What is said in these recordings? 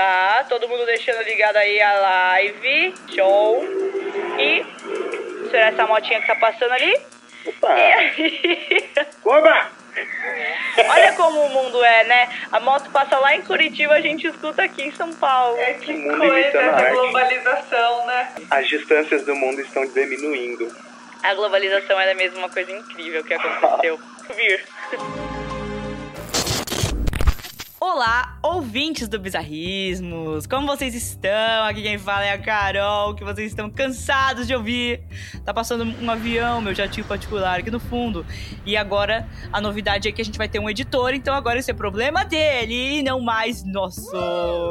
Tá, todo mundo deixando ligado aí a live. Show. E será essa motinha que tá passando ali? Opa! E aí? Olha como o mundo é, né? A moto passa lá em Curitiba, a gente escuta aqui em São Paulo. É que mundo coisa essa arte. globalização, né? As distâncias do mundo estão diminuindo. A globalização é mesmo uma coisa incrível que aconteceu. Vir. Olá, ouvintes do Bizarrismos! Como vocês estão? Aqui quem fala é a Carol, que vocês estão cansados de ouvir. Tá passando um avião, meu jatinho particular aqui no fundo. E agora a novidade é que a gente vai ter um editor, então agora esse é problema dele e não mais nosso.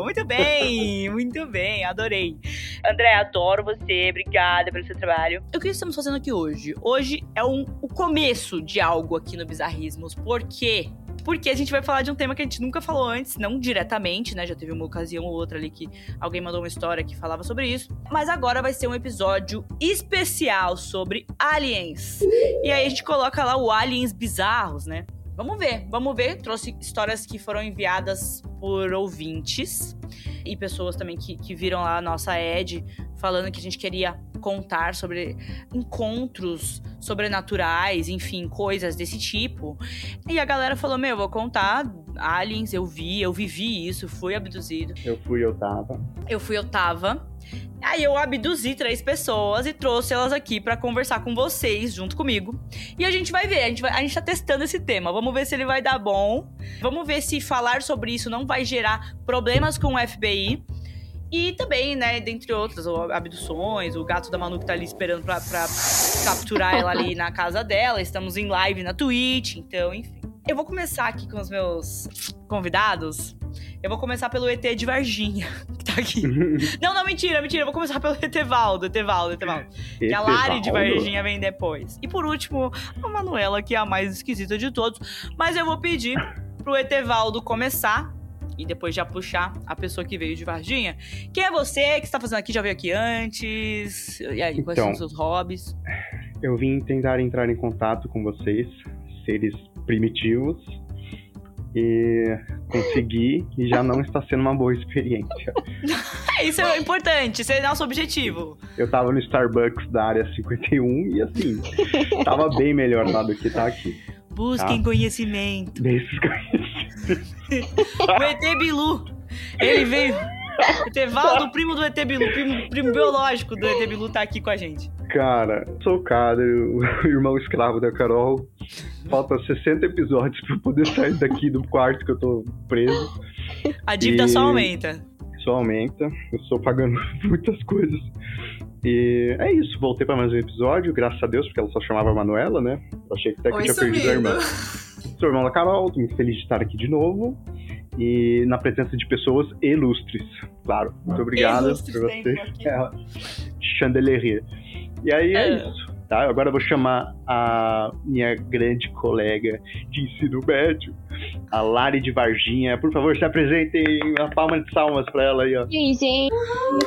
Muito bem, muito bem, adorei. André, adoro você, obrigada pelo seu trabalho. O que estamos fazendo aqui hoje? Hoje é um, o começo de algo aqui no Bizarrismos. Por quê? Porque a gente vai falar de um tema que a gente nunca falou antes, não diretamente, né? Já teve uma ocasião ou outra ali que alguém mandou uma história que falava sobre isso. Mas agora vai ser um episódio especial sobre aliens. E aí a gente coloca lá o aliens bizarros, né? Vamos ver, vamos ver. Trouxe histórias que foram enviadas por ouvintes e pessoas também que, que viram lá a nossa ad falando que a gente queria contar sobre encontros sobrenaturais, enfim, coisas desse tipo. E a galera falou: Meu, eu vou contar aliens, eu vi, eu vivi isso, fui abduzido. Eu fui, eu tava. Eu fui, eu tava. Aí eu abduzi três pessoas e trouxe elas aqui pra conversar com vocês, junto comigo. E a gente vai ver, a gente, vai, a gente tá testando esse tema. Vamos ver se ele vai dar bom. Vamos ver se falar sobre isso não vai gerar problemas com o FBI. E também, né, dentre outras, abduções, o gato da Manu que tá ali esperando pra, pra capturar ela ali na casa dela. Estamos em live na Twitch, então, enfim. Eu vou começar aqui com os meus convidados. Eu vou começar pelo ET de Varginha, tá aqui. Não, não, mentira, mentira. Eu vou começar pelo Etevaldo, Etevaldo, Etevaldo. Que a Lari de Varginha vem depois. E por último, a Manuela, que é a mais esquisita de todos. Mas eu vou pedir pro Etevaldo começar. E depois já puxar a pessoa que veio de Varginha. Quem é você? Que você tá fazendo aqui? Já veio aqui antes? E aí, quais Então. são os seus hobbies? Eu vim tentar entrar em contato com vocês, seres primitivos, e consegui, e já não está sendo uma boa experiência. Isso é importante, esse é nosso objetivo. Eu tava no Starbucks da área 51 e assim, tava bem melhor lá do que tá aqui. Busquem Tá. conhecimento. Desses. O ET Bilu. Ele veio. Etevaldo, o primo do ET Bilu, primo, primo biológico do ET Bilu, tá aqui com a gente. Cara, sou o Kader, o irmão escravo da Carol. Falta 60 episódios pra eu poder sair daqui do quarto que eu tô preso. A dívida E- só aumenta. Só aumenta. Eu estou pagando muitas coisas. E é isso, voltei pra mais um episódio, graças a Deus, porque ela só chamava Manuela, né? Eu achei que até que eu tinha perdido a irmã. Sou irmão da Carol, tô muito feliz de estar aqui de novo. E na presença de pessoas ilustres, claro. Muito obrigado Ilustres por você. É, chandelier. E aí é, É. isso. Tá? Agora eu vou chamar a minha grande colega de ensino médio, a Lari de Varginha. Por favor, se apresentem uma palma de salmas pra ela aí, ó. E aí, gente,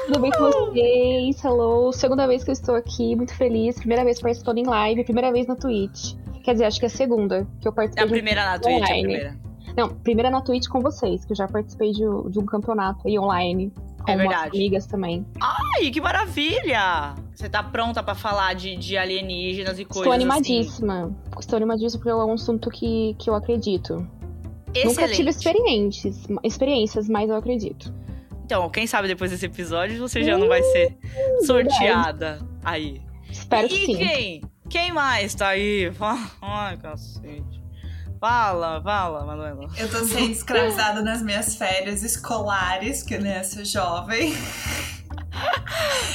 tudo bem com vocês? Hello, segunda vez que eu estou aqui, muito feliz. Primeira vez participando em live, primeira vez na Twitch. Quer dizer, acho que é a segunda que eu É participei. a de- primeira na Twitch, é a online. primeira. Não, primeira na Twitch com vocês, que eu já participei de, de um campeonato aí online. Com É verdade. amigas também. Ai, que maravilha! Você tá pronta pra falar de, de alienígenas e coisas Estou assim? animadíssima. Estou animadíssima porque é um assunto que, que eu acredito. Excelente. Nunca tive experiências, experiências, mas eu acredito. Então, quem sabe depois desse episódio você já não vai ser sorteada aí. Espero que e sim. quem? Quem mais tá aí? Ai, cacete. Fala, fala, Manuela. Eu tô sendo escravizada nas minhas férias escolares, que né, sou jovem.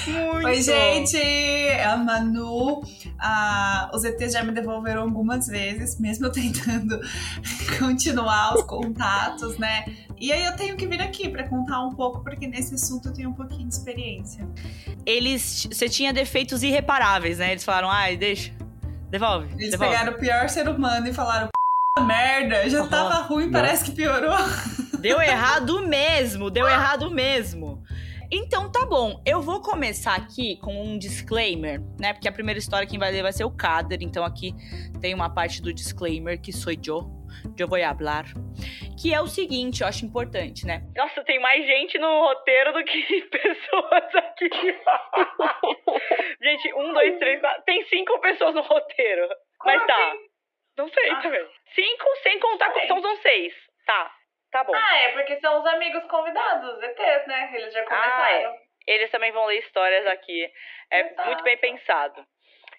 Muito. Oi, gente! É a Manu. Ah, os ETs já me devolveram algumas vezes, mesmo eu tentando continuar os contatos, né? E aí eu tenho que vir aqui pra contar um pouco, porque nesse assunto eu tenho um pouquinho de experiência. Eles. Você tinha defeitos irreparáveis, né? Eles falaram, ai, deixa. Devolve. Eles devolve. pegaram o pior ser humano e falaram: "P*** merda, já tava ruim, Não. parece que piorou. Deu errado mesmo, deu errado mesmo. Então tá bom, eu vou começar aqui com um disclaimer, né? Porque a primeira história quem vai ler vai ser o Kader, então aqui tem uma parte do disclaimer que sou eu. eu vou falar. Que é o seguinte, eu acho importante, né? Nossa, tem mais gente no roteiro do que pessoas aqui. gente, um, dois, três, quatro. Tem cinco pessoas no roteiro. Como Mas tá. assim? Não sei Ah. também. Cinco sem contar. Ok. Então são seis. Tá. Tá bom. Ah, é porque são os amigos convidados, os ETs, né? Eles já começaram. Eles também vão ler histórias aqui. É Exato. muito bem pensado.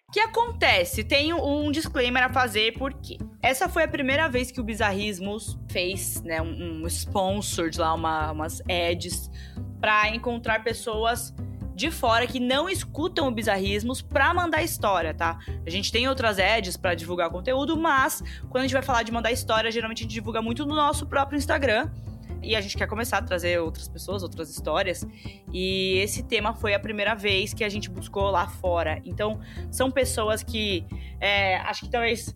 O que acontece? Tem um disclaimer a fazer, porque essa foi a primeira vez que o Bizarrismos fez né, um, um sponsor de lá, uma, umas ads, pra encontrar pessoas de fora que não escutam o Bizarrismos pra mandar história, tá? A gente tem outras ads pra divulgar conteúdo, mas quando a gente vai falar de mandar história, geralmente a gente divulga muito no nosso próprio Instagram. E a gente quer começar a trazer outras pessoas, outras histórias. E esse tema foi a primeira vez que a gente buscou lá fora. Então, são pessoas que é, acho que talvez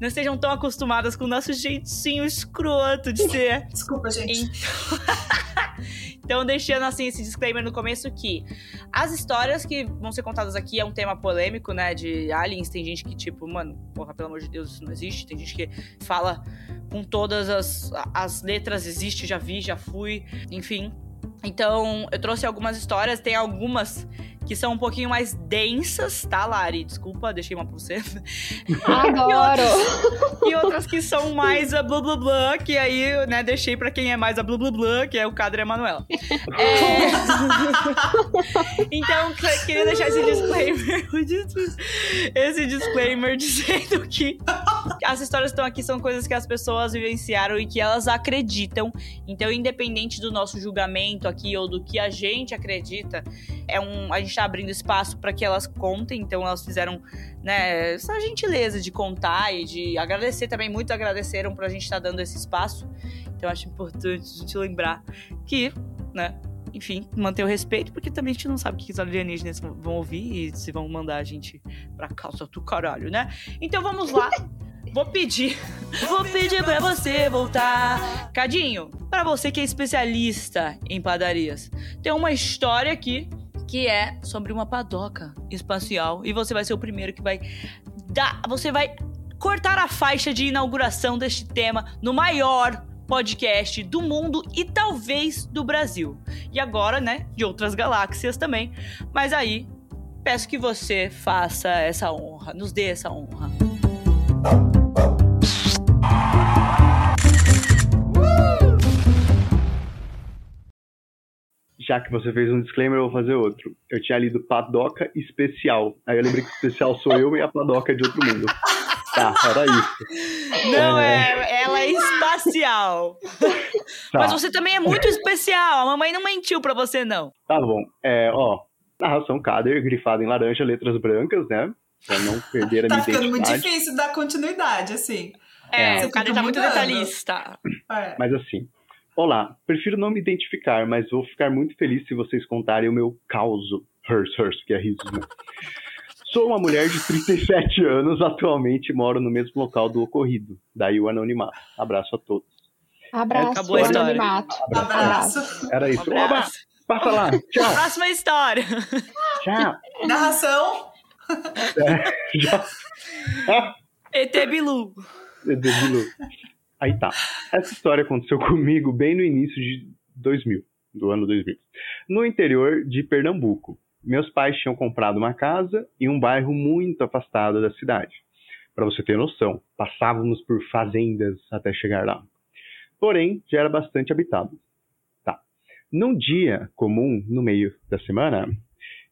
não estejam tão acostumadas com o nosso jeitinho escroto de ser. Desculpa, gente. Então, deixando assim esse disclaimer no começo que as histórias que vão ser contadas aqui é um tema polêmico, né? De aliens. Tem gente que, tipo, mano, porra, pelo amor de Deus, isso não existe. Tem gente que fala com todas as, as letras, existe, já vi, já fui, enfim. Então, eu trouxe algumas histórias, tem algumas que são um pouquinho mais densas, tá, Lari? Desculpa, deixei uma pra você. Adoro! E outras que são mais a blá blá blá, que aí, né, deixei pra quem é mais a blá blá blá, que é o Cadre Emanuel. É... então, que- queria deixar esse disclaimer. esse disclaimer dizendo que as histórias que estão aqui são coisas que as pessoas vivenciaram e que elas acreditam. Então, independente do nosso julgamento aqui ou do que a gente acredita, é um, a gente tá abrindo espaço para que elas contem. Então, elas fizeram né, essa gentileza de contar e de agradecer também. Muitos agradeceram pra gente estar dando esse espaço. Então, acho importante a gente lembrar que, né, enfim, manter o respeito, porque também a gente não sabe o que os alienígenas vão ouvir e se vão mandar a gente pra calça do caralho, né? Então vamos lá. Vou pedir, vou pedir pra você voltar. Cadinho, pra você que é especialista em padarias, tem uma história aqui que é sobre uma padoca espacial e você vai ser o primeiro que vai dar, você vai cortar a faixa de inauguração deste tema no maior podcast do mundo e talvez do Brasil. E agora, né, de outras galáxias também. Mas aí, peço que você faça essa honra, nos dê essa honra. Já que você fez um disclaimer, eu vou fazer outro. Eu tinha lido Padoca Especial. Aí eu lembrei que o especial sou eu e a Padoca é de outro mundo. Tá, era isso. Não é, ela é espacial. Tá, Mas você também é muito especial. A mamãe não mentiu pra você não. tá bom. É, ó, narração Kader, grifada em laranja, letras brancas, né? Pra não perder a Tá minha ficando muito difícil dar continuidade, assim. É, É. o cara Você tá muito detalhista. É. Mas assim, olá, prefiro não me identificar, mas vou ficar muito feliz se vocês contarem o meu causo. Hers, hers, que é risos, né? Sou uma mulher de 37 anos, atualmente moro no mesmo local do ocorrido. Daí o anonimato. Abraço a todos. Abraço, Acabou a história. anonimato. Abraço. Era isso. Um Oba, abraço. passa lá. Tchau, Próxima história. tchau. Narração. Já. ET Bilu. Debilu. Aí tá. Essa história aconteceu comigo bem no início de 2000, do ano 2000, no interior de Pernambuco. Meus pais tinham comprado uma casa em um bairro muito afastado da cidade. Para você ter noção, passávamos por fazendas até chegar lá. Porém, já era bastante habitado. Tá. Num dia comum, no meio da semana,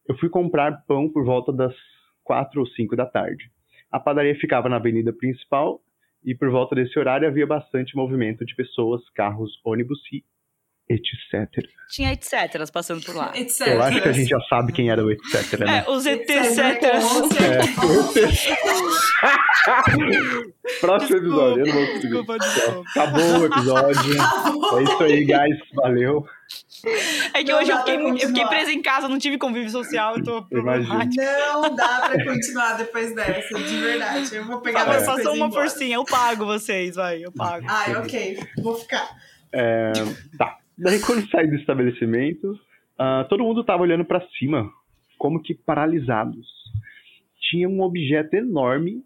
eu fui comprar pão por volta das quatro ou cinco da tarde. A padaria ficava na avenida principal e por volta desse horário havia bastante movimento de pessoas, carros, ônibus e etc. Tinha etc. passando por lá. Etc. Eu acho que a gente já sabe quem era o etc, né? É, os ET Etc. etc. Próximo episódio, eu não vou conseguir. Desculpa, desculpa. Acabou o episódio. É isso aí, guys. Valeu. É que Não hoje eu fiquei, eu fiquei presa em casa, não tive convívio social, eu tô problemática. Não dá pra continuar depois dessa, de verdade. Eu vou pegar Fala, ir uma forcinha, eu pago vocês, vai, eu pago. Ai, ok. Vou ficar. É, tá. Daí quando saí do estabelecimento, ah, todo mundo tava olhando pra cima, como que paralisados. Tinha um objeto enorme,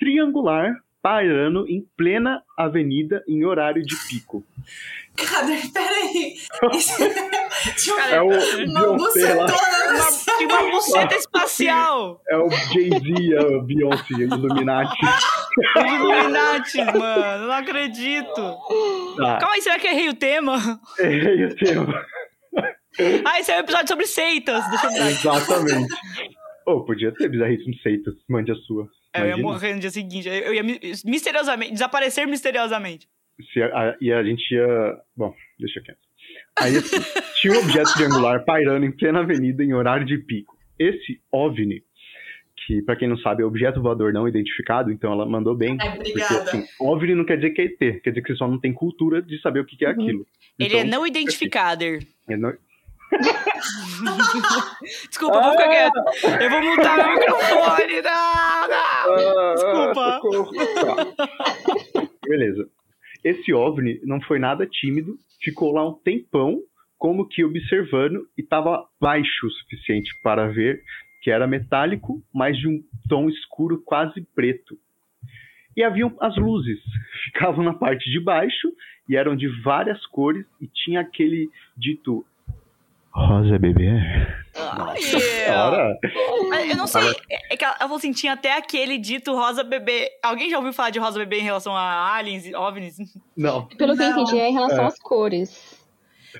triangular, pairando em plena avenida em horário de pico. Cara, peraí. Tinha É o uma Beyoncé lá. bucetona tinha uma buceta espacial. É o Jay-Z, a Beyoncé, Illuminati. Illuminati, mano. Não acredito. Tá, Calma aí, será que errei o tema? errei o tema. Ah, esse é um episódio sobre seitas. Deixa eu ver. Exatamente. Ô, podia ter bizarríssimo seitas. Mande a sua. É, eu ia morrer no dia seguinte. Eu ia mi- misteriosamente, desaparecer misteriosamente. Se a- e a gente ia. Bom, deixa quieto. Aí assim, tinha um objeto triangular pairando em plena avenida em horário de pico. Esse OVNI, que pra quem não sabe é objeto voador não identificado, então ela mandou bem. Ai, Porque obrigada. assim, OVNI não quer dizer que é ET, quer dizer que você só não tem cultura de saber o que que é Uhum. aquilo. Ele é Então, não identificado. é não- Desculpa, eu vou ficar quieto. Eu vou mutar meu microfone. Não, não. Ah, Desculpa. Tá. Beleza. Esse OVNI não foi nada tímido, ficou lá um tempão, como que observando, e estava baixo o suficiente para ver que era metálico, mas de um tom escuro quase preto. E haviam as luzes, ficavam na parte de baixo e eram de várias cores e tinha aquele dito rosa bebê. Ai, Ora, Mas Eu não sei. É é que ela falou assim: tinha até aquele dito rosa bebê. Alguém já ouviu falar de rosa bebê em relação a aliens, OVNIs? não. Pelo que eu Não. entendi, é em relação É. às cores.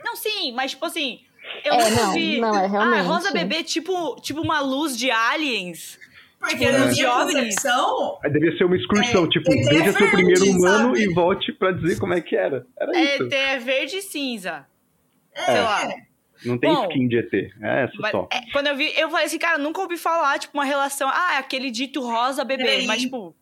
Não, sim, mas tipo assim. Eu É, não, vi. não, é realmente. Ah, rosa bebê, tipo, tipo uma luz de aliens. Porque Tipo, jovens. concepção, Aí devia ser uma excursão, É, tipo, é veja seu verde, primeiro humano sabe? e volte pra dizer como é que era. Era É, isso. é verde e cinza. é, Sei lá. Não tem Bom, skin de ET. É essa Mas, só. é, quando eu vi, eu falei assim, cara, nunca ouvi falar, tipo, uma relação. Ah, é aquele dito rosa bebê. Mas, tipo,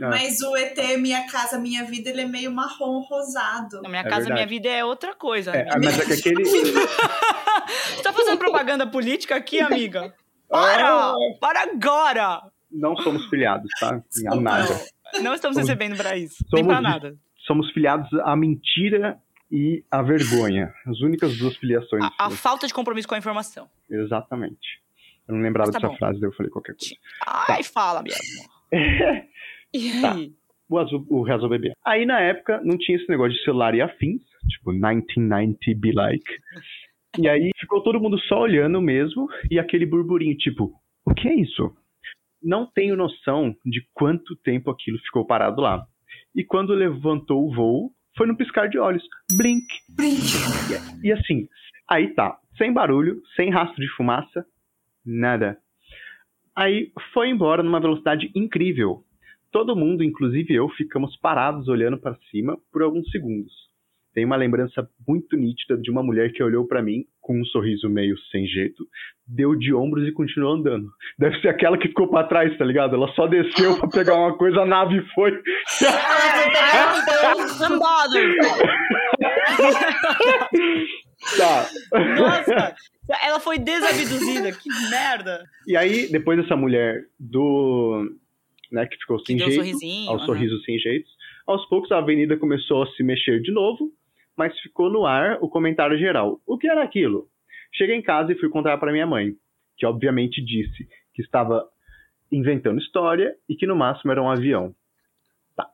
Ah, Mas o ET Minha Casa Minha Vida, ele é meio marrom rosado. na minha É casa, verdade. minha vida é outra coisa. é, amiga. ah, mas é que aquele. Você tá fazendo propaganda política aqui, amiga? Ah, Para! Para agora! não somos filiados, tá? A nada. Não, não estamos Somos- recebendo pra isso. Nem somos pra nada. Somos filiados à mentira e à vergonha. As únicas duas filiações. A, a falta de compromisso com a informação. Exatamente. Eu não lembrava tá dessa bom. frase, daí eu falei qualquer coisa. Ai, fala mesmo. E Tá. aí? o, azul, o Bebê. Aí na época não tinha esse negócio de celular e afins, tipo 1990 be like. E aí ficou todo mundo só olhando mesmo e aquele burburinho, tipo, o que é isso? Não tenho noção de quanto tempo aquilo ficou parado lá. E quando levantou o voo, foi num piscar de olhos. Blink. Brinque. E assim, aí tá, sem barulho, sem rastro de fumaça, nada. Aí foi embora numa velocidade incrível. Todo mundo, inclusive eu, ficamos parados olhando para cima por alguns segundos. Tem uma lembrança muito nítida de uma mulher que olhou para mim com um sorriso meio sem jeito, deu de ombros e continuou andando. Deve ser aquela que ficou para trás, tá ligado? Ela só desceu para pegar uma coisa, a nave foi. Tá. Nossa! Ela foi desabduzida. Que merda! E aí, depois dessa mulher do. Né, que ficou Que sem um jeito, sorrisinho. ao aham. sorriso sem jeitos, aos poucos a avenida começou a se mexer de novo, mas ficou no ar o comentário geral. O que era aquilo? Cheguei em casa e fui contar para minha mãe, que obviamente disse que estava inventando história e que no máximo era um avião. Tá.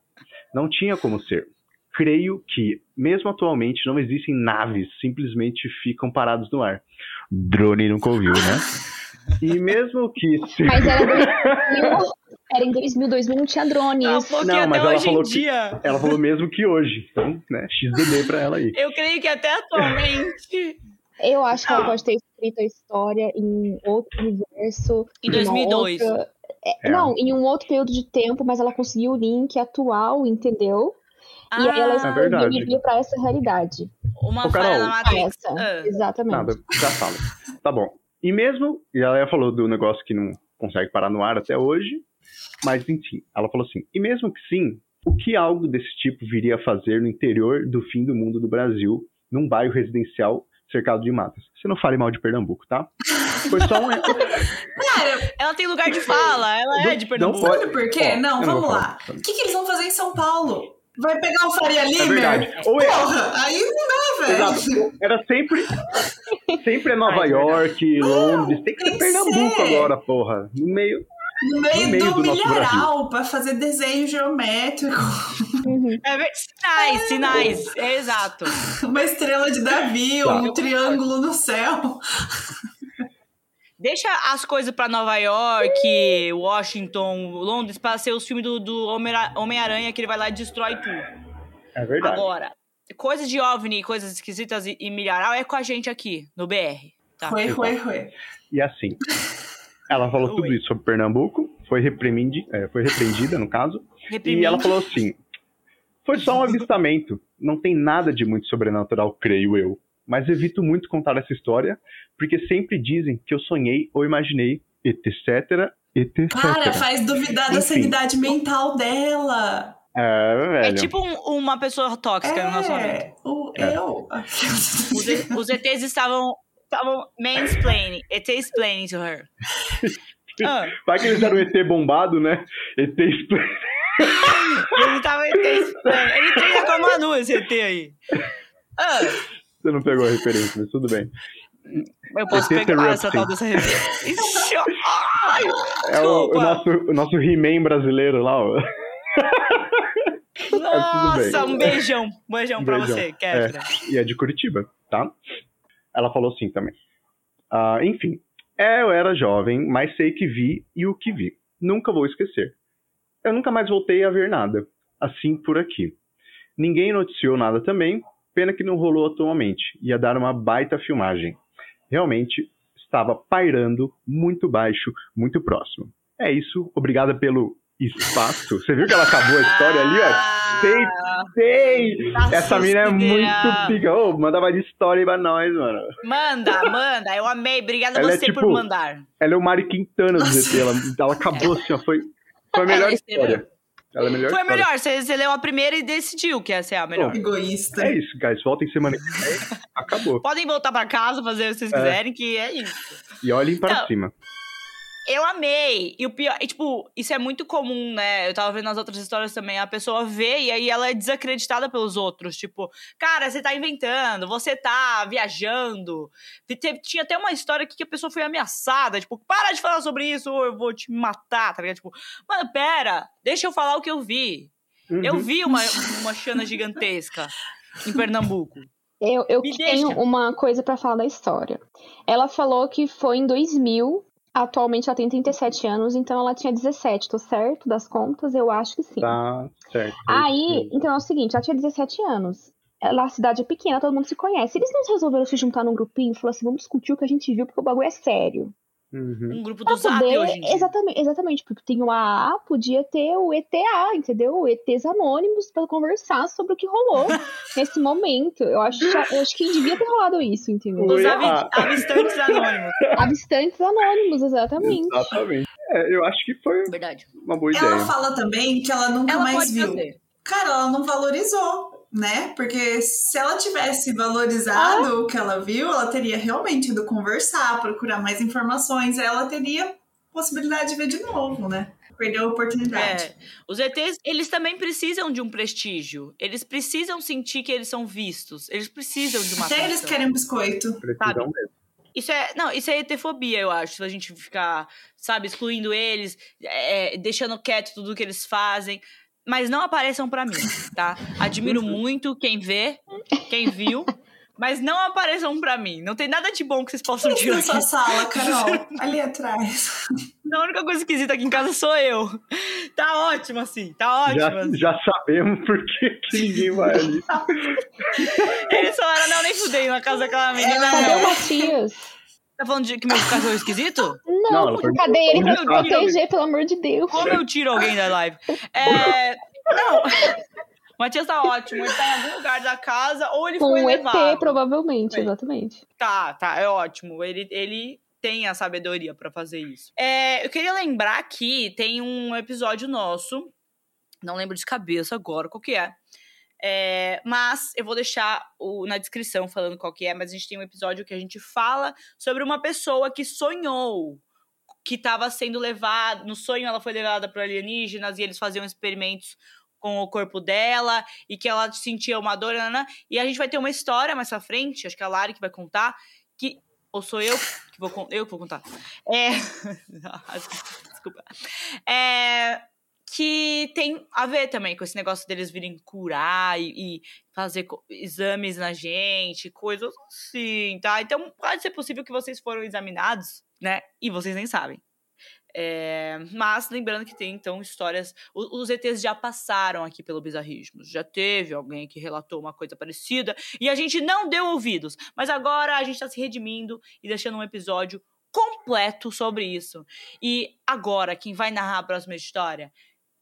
Não tinha como ser. Creio que, mesmo atualmente, não existem naves, simplesmente ficam parados no ar. Drone nunca ouviu, né? E mesmo que. Mas era 2000, era em 2000, 2000 não tinha drones. Ela falou Não, que mas ela falou que- dia. Ela falou mesmo que hoje. Então, né? XDD pra ela aí. Eu creio que até atualmente. Eu acho que ela pode ter escrito a história em outro universo. Em numa 2002. outra- é, É. Não, em um outro período de tempo, mas ela conseguiu o link atual, entendeu? e aí ela Ah, É escreveu e veio pra essa realidade. uma Ô, Carol. Matrix. Essa, Ah. exatamente. Nada, já fala. Tá bom. E mesmo, e ela falou do negócio que não consegue parar no ar até hoje, mas enfim, ela falou assim: e mesmo que sim, o que algo desse tipo viria a fazer no interior do fim do mundo do Brasil, num bairro residencial cercado de matas? Você não fale mal de Pernambuco, tá? Foi só um. Cara, Ela tem lugar de fala, ela é de Não Pernambuco. pode- sabe por quê? Ó, não, não vamos lá. O que, que eles vão fazer em São Paulo? Vai pegar o Faria É. Ou é, Porra, aí não dá, velho. Exato. Era sempre. Sempre é Nova Ai, York, Londres. Tem que ser tem que Pernambuco ser. agora, porra. No meio. No meio, No meio do, do nosso milharal, pra fazer desenho geométrico. Uhum. É sinais, sinais. É exato. Uma estrela de Davi, Tá. um triângulo no céu. Deixa as coisas pra Nova York, Washington, Londres, pra ser os filmes do, do Homem- Homem-Aranha que ele vai lá e destrói tudo. É verdade. Agora, coisas de OVNI, coisas esquisitas e, e milharal é com a gente aqui, no BR. Tá? Foi, foi, foi. E assim, ela falou Oi. tudo isso sobre Pernambuco, foi, repreende, é, foi repreendida, no caso, e Reprimindo. ela falou assim: foi só um avistamento, não tem nada de muito sobrenatural, creio eu. Mas evito muito contar essa história, porque sempre dizem que eu sonhei ou imaginei, etc, etc. Cara, faz duvidar da Enfim. sanidade mental dela. É, velho. É tipo um- uma pessoa tóxica no nosso momento. É, o, É. eu. Os, os ETs estavam, estavam mansplaining. ET explaining to her. Ah, Vai que eles eram ET bombado, né? ET expl- ele tava ET explaining. Ele treina com a Manu, esse ET aí. Ah, Você não pegou a referência, mas tudo bem. eu posso ET pegar essa tal dessa referência. É o, o desculpa. nosso, o nosso He-Man brasileiro lá, ó. Nossa, bem. um beijão. Um beijão Um pra beijão. você, Kéfera. E é de Curitiba, tá? Ela falou assim também. Ah, enfim, é, eu era jovem, mas sei que vi e o que vi. Nunca vou esquecer. Eu nunca mais voltei a ver nada. Assim por aqui. Ninguém noticiou nada também, pena que não rolou atualmente. Ia dar uma baita filmagem. Realmente estava pairando muito baixo, muito próximo. É isso, obrigada pelo espaço. Você viu que ela acabou a história ali, ó? Ah, Sei, sei! tá Essa mina é muito pica. Ô, manda mais história aí pra nós, mano. Manda, manda. Eu amei. Obrigada Ela é você por tipo- mandar. Ela é o Mari Quintana do ZT. Ela, ela acabou assim, ó. Foi, foi a melhor Ela história. Ela é melhor Foi melhor. Você, você leu a primeira e decidiu que essa é a melhor. Egoísta. É isso, guys. Voltem semana que vem. Acabou. Podem voltar pra casa, fazer o que vocês É. quiserem, que é isso. E olhem para Não. cima. Eu amei. E o pior, e, tipo, isso é muito comum, né? Eu tava vendo as outras histórias também. A pessoa vê e aí ela é desacreditada pelos outros. Tipo, cara, você tá inventando, você tá viajando. Te- te- Tinha até uma história aqui que a pessoa foi ameaçada. Tipo, para de falar sobre isso ou eu vou te matar, tá ligado? Tipo, mano, pera, deixa eu falar o que eu vi. Eu Uhum. vi uma, uma chana gigantesca em Pernambuco. Eu, eu tenho uma coisa pra falar da história. Ela falou que foi em 2000. Atualmente ela tem 37 anos, então ela tinha 17, tô certo das contas? Eu acho que sim. Tá certo. Aí, então é o seguinte, ela tinha 17 anos. Ela, a cidade é pequena, todo mundo se conhece. Eles não resolveram se juntar num grupinho e falaram assim: vamos discutir o que a gente viu, porque o bagulho é sério. Uhum. Um grupo Pra do Zap poder- hoje em dia. exatamente, exatamente, porque tem o AA, podia ter o ETA, entendeu? O ETs anônimos pra conversar sobre o que rolou nesse momento. Eu acho, eu acho que devia ter rolado isso, entendeu? Os Oi, avi- ah. avistantes anônimos. Avistantes anônimos, exatamente. Exatamente. É, eu acho que foi Verdade. uma boa Ela ideia. fala também que ela nunca Ela mais pode viu. fazer. Cara, ela não valorizou, né? Porque se ela tivesse valorizado o que ela viu, ela teria realmente ido conversar, procurar mais informações, aí ela teria possibilidade de ver de novo, né? Perdeu a oportunidade. É, os ETs, eles também precisam de um prestígio. Eles precisam sentir que eles são vistos. Eles precisam de uma Até eles querem um biscoito. Precisam sabe? mesmo. Isso é, não, isso é etefobia, eu acho. Se a gente ficar, sabe, excluindo eles, é, deixando quieto tudo que eles fazem. Mas não apareçam pra mim, tá? Admiro muito quem vê, quem viu. Mas não apareçam pra mim. Não tem nada de bom que vocês possam tirar na sua sala, Carol, ali atrás. A única coisa esquisita aqui em casa sou eu. Tá ótimo assim, tá ótimo. Já, assim. já sabemos por que, que ninguém vai ali. Eles falaram, não, nem fudei na casa daquela menina. Cadê o Matias? Tá falando de que meu cachorro é esquisito? Não, Não, cadê ele pra tá. proteger, pelo amor de Deus? Como eu tiro alguém da live? É. Não. O Matias tá ótimo. Ele tá em algum lugar da casa ou ele Com foi um levado. ET, provavelmente, Foi. exatamente. Tá, tá, é ótimo. Ele, ele tem a sabedoria pra fazer isso. É, eu queria lembrar que tem um episódio nosso, não lembro de cabeça agora qual que é. É, mas eu vou deixar o- na descrição falando qual que é, mas a gente tem um episódio que a gente fala sobre uma pessoa que sonhou que estava sendo levada, no sonho ela foi levada para alienígenas e eles faziam experimentos com o corpo dela e que ela sentia uma dor, e a gente vai ter uma história mais pra frente, acho que é a Lari que vai contar, que ou sou eu que vou eu que vou contar. É desculpa. É, que tem a ver também com esse negócio deles virem curar e, e fazer exames na gente, coisas assim, tá? Então pode ser possível que vocês foram examinados, né? E vocês nem sabem. É, mas lembrando que tem então histórias. Os, ETs já passaram aqui pelo Bizarrismos. Já teve alguém que relatou uma coisa parecida e a gente não deu ouvidos. Mas agora a gente está se redimindo e deixando um episódio completo sobre isso. E agora, quem vai narrar a próxima história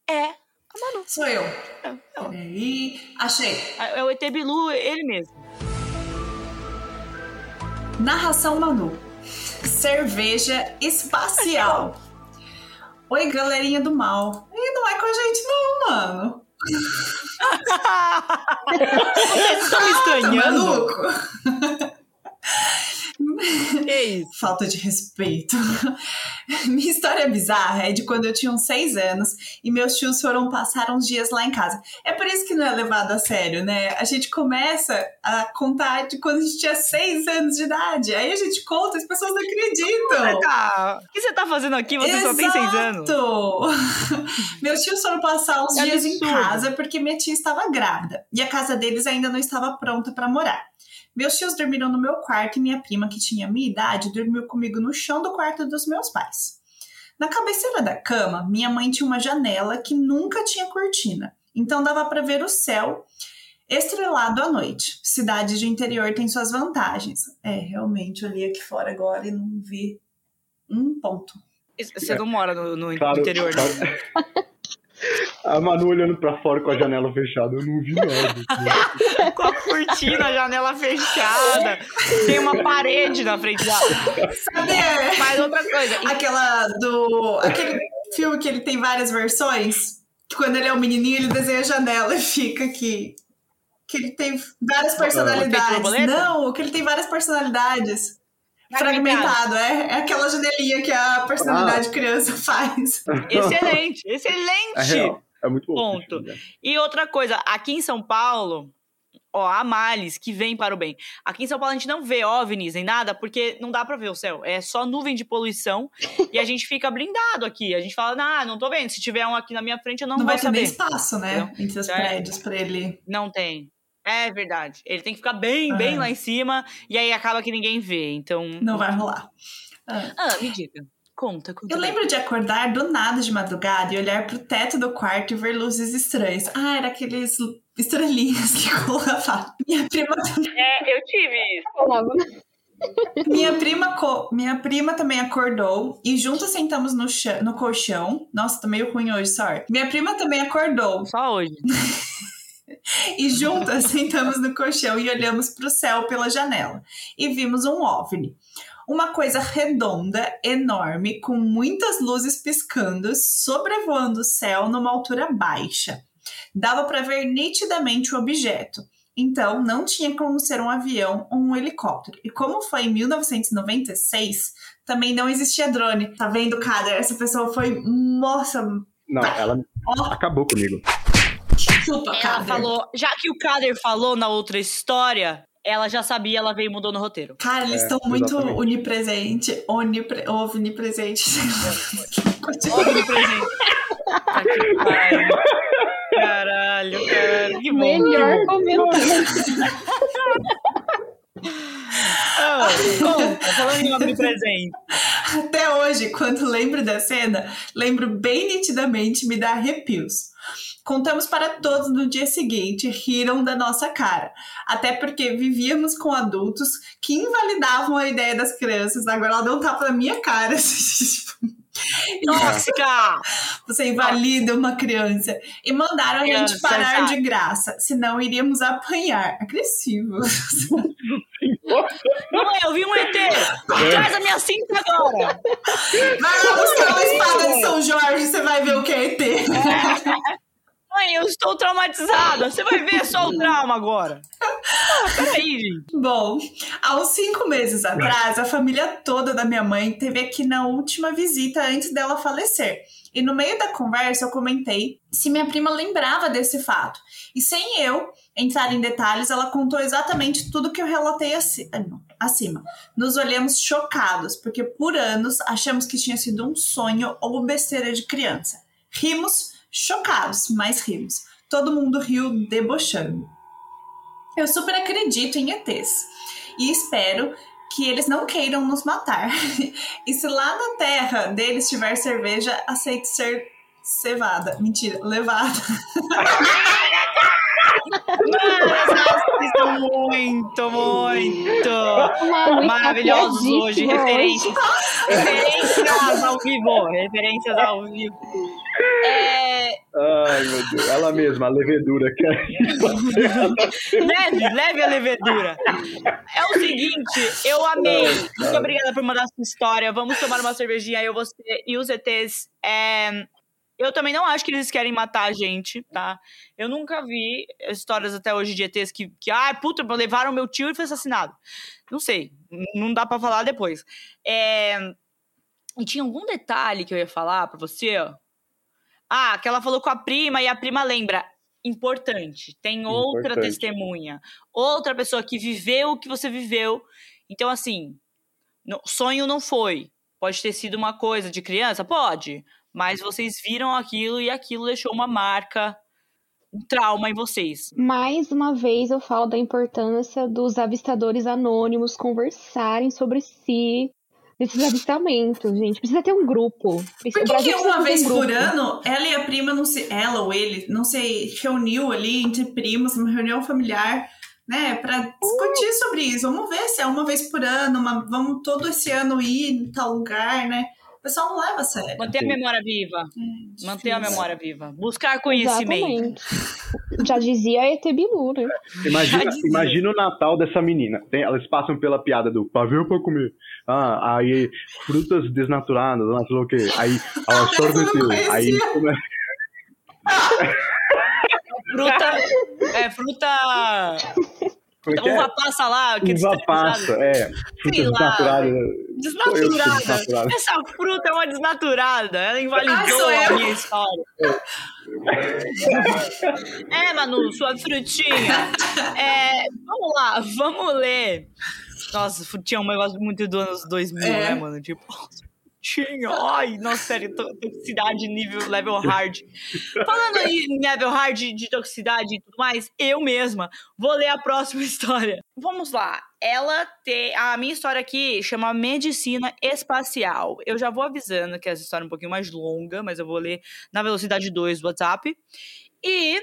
é a Manu. Sou eu. É, é, achei. é o ET Bilu, ele mesmo. Narração Manu. Cerveja espacial. Oi, galerinha do mal. E não é com a gente, não, mano. Vocês estão me Tá estranhando? maluco? Que isso? Falta de respeito. Minha história bizarra é de quando eu tinha uns seis anos e meus tios foram passar uns dias lá em casa. É por isso que não é levado a sério, né? A gente começa a contar de quando a gente tinha seis anos de idade. Aí a gente conta, as pessoas não acreditam. Tá. O que você tá fazendo aqui? Você só tem seis anos. Exato! Meus tios foram passar uns Que dias em absurdo. casa porque minha tia estava grávida e a casa deles ainda não estava pronta para morar. Meus tios dormiram no meu quarto e minha prima, que tinha minha idade, dormiu comigo no chão do quarto dos meus pais. Na cabeceira da cama, minha mãe tinha uma janela que nunca tinha cortina, então dava para ver o céu estrelado à noite. Cidade de interior tem suas vantagens. É, realmente, eu olhei aqui fora agora e não vi um ponto. Você não mora no, no Claro, interior, não. claro. A Manu olhando pra fora com a janela fechada, eu não vi nada. Com a cortina, a janela fechada. Tem uma parede na frente da. Cadê? Mas outra coisa. Aquela do. Aquele filme que ele tem várias versões. Que quando ele é um menininho, ele desenha a janela e fica aqui. Que ele tem várias personalidades. Não, que ele tem várias personalidades. Fragmentado. Fragmentado, é. É aquela janelinha que a personalidade criança faz. Excelente, É excelente. real. É muito bom. Ponto. E outra coisa, aqui em São Paulo, ó, há males que vem para o bem. Aqui em São Paulo a gente não vê OVNIs nem nada, porque não dá pra ver o céu. É só nuvem de poluição e a gente fica blindado aqui. A gente fala, ah, não tô vendo. Se tiver um aqui na minha frente, eu não, Não, vou vai ter nem saber. espaço, né? Entre os É. prédios pra ele. Não tem. É verdade. Ele tem que ficar bem, bem É. lá em cima e aí acaba que ninguém vê. Então. Não vai rolar. Ah. Ah, me diga. Conta, conta. Eu lembro de acordar do nada de madrugada e olhar pro teto do quarto e ver luzes estranhas. Ah, era aqueles estrelinhas que colavam. Minha prima, É, eu tive isso. Minha prima, co- minha prima também acordou e juntos sentamos no, chão, no colchão. Nossa, tô meio ruim hoje, sorry. Minha prima também acordou Só hoje. e juntas sentamos no colchão e olhamos pro céu pela janela e vimos um OVNI. Uma coisa redonda, enorme, com muitas luzes piscando, sobrevoando o céu numa altura baixa. Dava para ver nitidamente o objeto. Então, não tinha como ser um avião ou um helicóptero. E como foi em 1996, também não existia drone. Tá vendo, Kader? Essa pessoa foi. Nossa, Não, ela ó, acabou comigo. Chupa, Ela Kader. falou, já que o Kader falou na outra história, ela já sabia, ela veio e mudou no roteiro. Cara, eles É, estão muito exatamente. onipresente, onipre, omnipresente. Continua. Óbvio presente. Tá que pariu. Caralho, caralho. Que bom. melhor que bom. comentário. Ah, conta, falando em omnipresente. Até hoje, quando lembro da cena, lembro bem nitidamente, me dá arrepios. Contamos para todos no dia seguinte, riram da nossa cara. Até porque vivíamos com adultos que invalidavam a ideia das crianças. Agora ela deu um tapa na minha cara. Tóxica! Você invalida uma criança. E mandaram a gente parar de graça, senão iríamos apanhar. Agressivo. Mãe, eu vi um ET! Traz a minha cinta agora! Vai lá buscar uma espada de São Jorge, você vai ver o que é ET. Mãe, eu estou traumatizada! Você vai ver só o trauma agora! Peraí, gente. Bom, há uns cinco meses atrás, a família toda da minha mãe teve aqui na última visita antes dela falecer. E no meio da conversa eu comentei se minha prima lembrava desse fato. E sem eu entrar em detalhes, ela contou exatamente tudo que eu relatei ah, acima. Nos olhamos chocados, porque por anos achamos que tinha sido um sonho ou besteira de criança. Rimos chocados, mas rimos. Todo mundo riu debochando. Eu super acredito em ETs e espero que eles não queiram nos matar. e se lá na terra deles tiver cerveja, aceito ser cevada. Mentira, levada. Vocês estão muito, muito Mano, maravilhosos hoje. Referências. Referências ao vivo. Referências ao vivo. É, Ai, meu Deus. Ela mesma, a levedura. Que é... leve, leve a levedura. É o seguinte, eu amei. Muito obrigada por mandar sua história. Vamos tomar uma cervejinha, eu, você e os ETs. É, eu também não acho que eles querem matar a gente, tá? Eu nunca vi histórias até hoje de ETs que, que ah, puta, levaram meu tio e foi assassinado. Não sei, não dá pra falar depois. É, e tinha algum detalhe que eu ia falar pra você, ó. Ah, que ela falou com a prima e a prima lembra. Importante. Tem outra Importante. testemunha. Outra pessoa que viveu o que você viveu. Então, assim, sonho não foi. Pode ter sido uma coisa de criança? Pode. Mas vocês viram aquilo e aquilo deixou uma marca, um trauma em vocês. Mais uma vez eu falo da importância dos avistadores anônimos conversarem sobre si nesses avistamentos, gente. Precisa ter um grupo. Por o que, que precisa uma ter um vez por ano ela e a prima não se. Ela ou ele, não sei, reuniu ali entre primos, uma reunião familiar, né? Pra discutir sobre isso. Vamos ver se é uma vez por ano, uma- vamos todo esse ano ir em tal lugar, né? O pessoal não leva a sério. Manter a memória viva. É Manter a memória viva. Buscar conhecimento. Exatamente. Já dizia ET Bilu, né? Imagina, imagina o Natal dessa menina. Tem- elas passam pela piada do pavê pra comer. Ah, aí frutas desnaturadas, não sei o quê. Aí, ó, Ah, teu. Aí conhecia. come- Fruta. É, fruta. como é que é? Passa lá. aqueles Uva passa, é. Frutas desnaturadas. Desnaturada. desnaturado. Essa fruta é uma desnaturada. Ela Ah, invalidou sou a eu. minha história. é, Manu, sua frutinha. É, vamos lá, vamos ler. Nossa, tinha um negócio muito dos anos 2000, É. né, mano? Tipo, tinha. Ai, nossa, sério, to- toxicidade nível level hard. Falando aí level hard de toxicidade e tudo mais, eu mesma vou ler a próxima história. Vamos lá. Ela tem. A minha história aqui chama Medicina Espacial. Eu já vou avisando que essa história é um pouquinho mais longa, mas eu vou ler na velocidade 2 do WhatsApp. E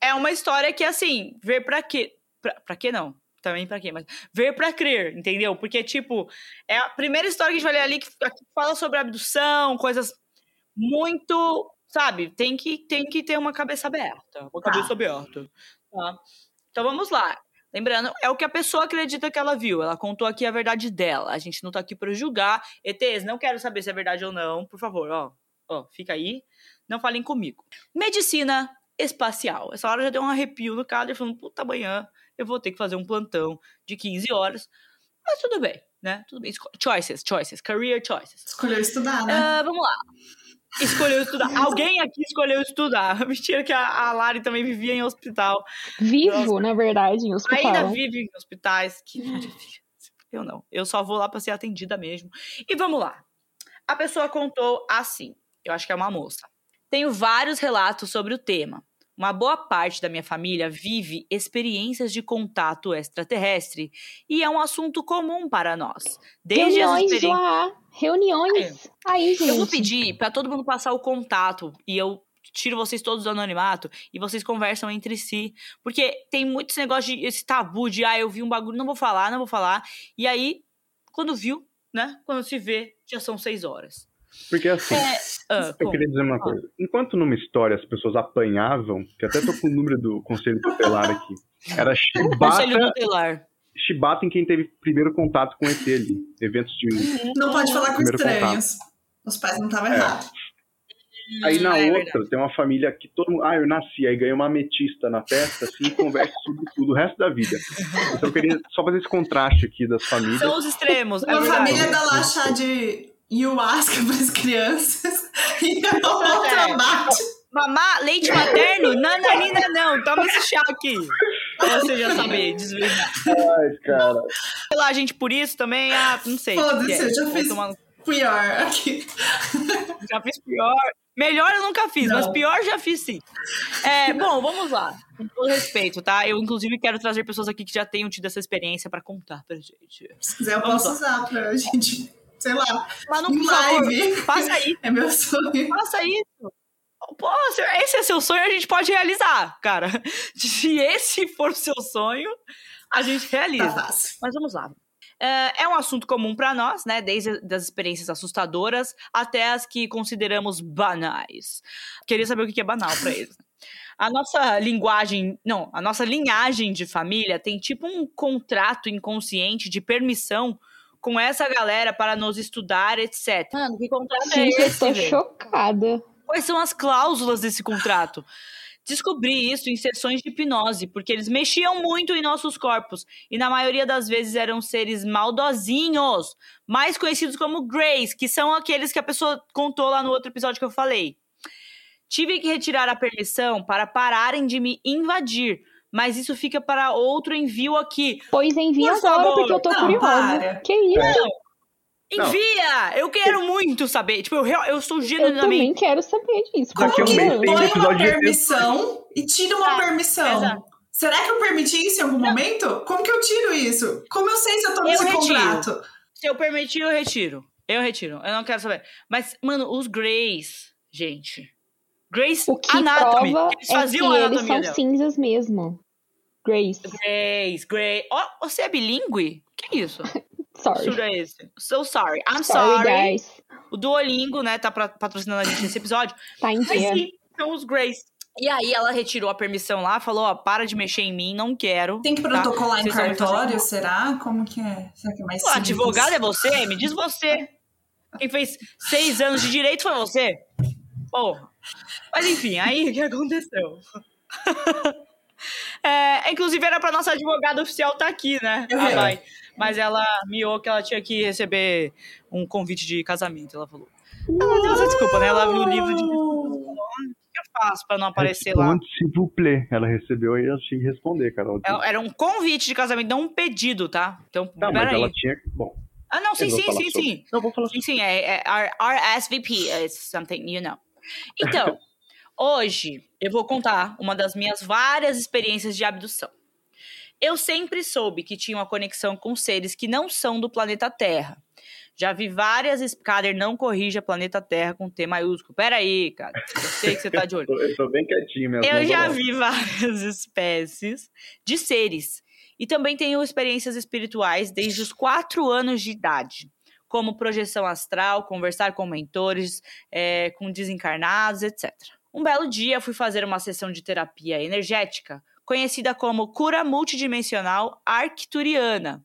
é uma história que, assim, ver pra quê? Pra, pra quê não? Também pra quê? Mas ver pra crer, entendeu? Porque, tipo, é a primeira história que a gente vai ler ali que, que fala sobre abdução, coisas muito. Sabe? Tem que, tem que ter uma cabeça aberta. Uma Tá. cabeça aberta. Tá? Então vamos lá. Lembrando, é o que a pessoa acredita que ela viu. Ela contou aqui a verdade dela. A gente não tá aqui pra julgar. ETs, não quero saber se é verdade ou não. Por favor, ó. Ó, fica aí. Não falem comigo. Medicina espacial. Essa hora já deu um arrepio no cara, falando, puta amanhã eu vou ter que fazer um plantão de 15 horas. Mas tudo bem, né? Tudo bem. Choices, choices, career choices. Escolheu estudar, né? Ah, vamos lá. Escolheu estudar. Alguém aqui escolheu estudar. Mentira que a, a Lari também vivia em hospital. Vivo, na verdade, em hospital. Ainda vive em hospitais. Que. Eu não. Eu só vou lá pra ser atendida mesmo. E vamos lá. A pessoa contou assim. Eu acho que é uma moça. Tenho vários relatos sobre o tema. Uma boa parte da minha família vive experiências de contato extraterrestre e é um assunto comum para nós. Desde as Reuniões experiências. lá. Reuniões. Aí, gente. Eu vou pedir pra todo mundo passar o contato e eu tiro vocês todos do anonimato e vocês conversam entre si. Porque tem muito esse negócio de esse tabu de ah, eu vi um bagulho, não vou falar, não vou falar. E aí, quando viu, né? Quando se vê, já são seis horas. Porque assim, Ah, eu queria dizer uma coisa. Enquanto numa história as pessoas apanhavam, que até tô com o número do Conselho Tutelar aqui, era Conselho chibata, tutelar. chibata em quem teve primeiro contato com ET ali. Eventos de Não pode falar com estranhos. Os pais não estavam É. errados. Aí na é outra tem uma família que todo mundo. Ah, eu nasci, aí ganha uma ametista na festa, assim, e conversa sobre tudo o resto da vida. Então eu queria só fazer esse contraste aqui das famílias. São os extremos. é Uma família dá lá chá de ayahuasca para as crianças e a É. outra bate. Mamar leite materno? Nananina não. Toma esse chá aqui. Pra você já saber desvendar. Ai, cara. Sei lá, gente, por isso também, ah, não sei. Foda-se, É, eu já fiz pior aqui. Já fiz pior. Melhor eu nunca fiz, Não. mas pior já fiz sim. É, bom, vamos lá. Com todo respeito, tá? Eu, inclusive, quero trazer pessoas aqui que já tenham tido essa experiência pra contar pra gente. Se quiser, eu Vamos posso usar pra gente, sei lá, Mas não, em favor, live. faça isso, É meu sonho. faça isso. Pô, se esse é seu sonho, a gente pode realizar, cara. Se esse for o seu sonho, a gente Tá realiza. fácil. Mas vamos lá. É, é um assunto comum para nós, né? Desde as experiências assustadoras até as que consideramos banais. Queria saber o que é banal para eles. A nossa linguagem, não, a nossa linhagem de família tem tipo um contrato inconsciente de permissão com essa galera para nos estudar, etc. Mano, que contrato é Gente, eu esse, tô chocada. Quais são as cláusulas desse contrato? Descobri isso em sessões de hipnose, porque eles mexiam muito em nossos corpos e na maioria das vezes eram seres maldozinhos, mais conhecidos como Greys, que são aqueles que a pessoa contou lá no outro episódio que eu falei. Tive que retirar a permissão para pararem de me invadir, mas isso fica para outro envio aqui. Pois envia Por agora, favor. porque eu tô Não, curiosa. para. Que isso? Não. Envia! Eu quero muito saber. Tipo, eu, eu sou Eu genuinamente. também quero saber disso. Daqui a um Como que mês tem põe episódio uma de permissão e tira uma Exato, permissão? exato. Será que eu permiti isso em algum momento? Como que eu tiro isso? Como eu sei se eu tô Eu nesse retiro. contrato? Se eu permitir, eu retiro. Eu retiro. Eu não quero saber. Mas, mano, os Greys, gente. Greys O que Anatomy. prova Eles é que faziam eles são dela. cinzas mesmo. Grace. Greys, Grey. Ó, você é bilíngue? Que isso? Sorry. Absurdo é esse? So sorry. I'm Sorry, sorry. guys. O Duolingo, né, tá pra- patrocinando a gente nesse episódio. Tá em Mas sim, são os Greys. E aí ela retirou a permissão lá, falou, ó, para de mexer em mim, não quero. Tem que Tá. protocolar em sabem fazer cartório, será? Como que é? Será que é mais Pô, advogado é você? Me diz você. Quem fez seis anos de direito foi você. Porra. Mas enfim, aí o que aconteceu? É, inclusive era pra nossa advogada oficial estar aqui, né? A. Mai. Mas ela miou que ela tinha que receber um convite de casamento, ela falou. Ela deu essa desculpa, né? Ela viu o livro de. O que eu faço pra não aparecer lá? Responde, s'il vous plaît. Ela recebeu e ela tinha que responder, cara. Ela- Era um convite de casamento, não um pedido, tá? Então, Não, mas peraí. ela tinha. Bom, Ah, não, sim, sim, sim, sobre. sim. Não, vou falar Sim, sim, é, é RSVP is something, you know. Então, hoje eu vou contar uma das minhas várias experiências de abdução. Eu sempre soube que tinha uma conexão com seres que não são do planeta Terra. Já vi várias. Kader, não corrija planeta Terra com T maiúsculo. Pera aí, cara. Eu sei que você tá de olho. Eu tô bem quietinho mesmo. Eu já vi várias espécies de seres. E também tenho experiências espirituais desde os quatro anos de idade. Como projeção astral, conversar com mentores, é, com desencarnados, etc. Um belo dia fui fazer uma sessão de terapia energética, conhecida como cura multidimensional arcturiana.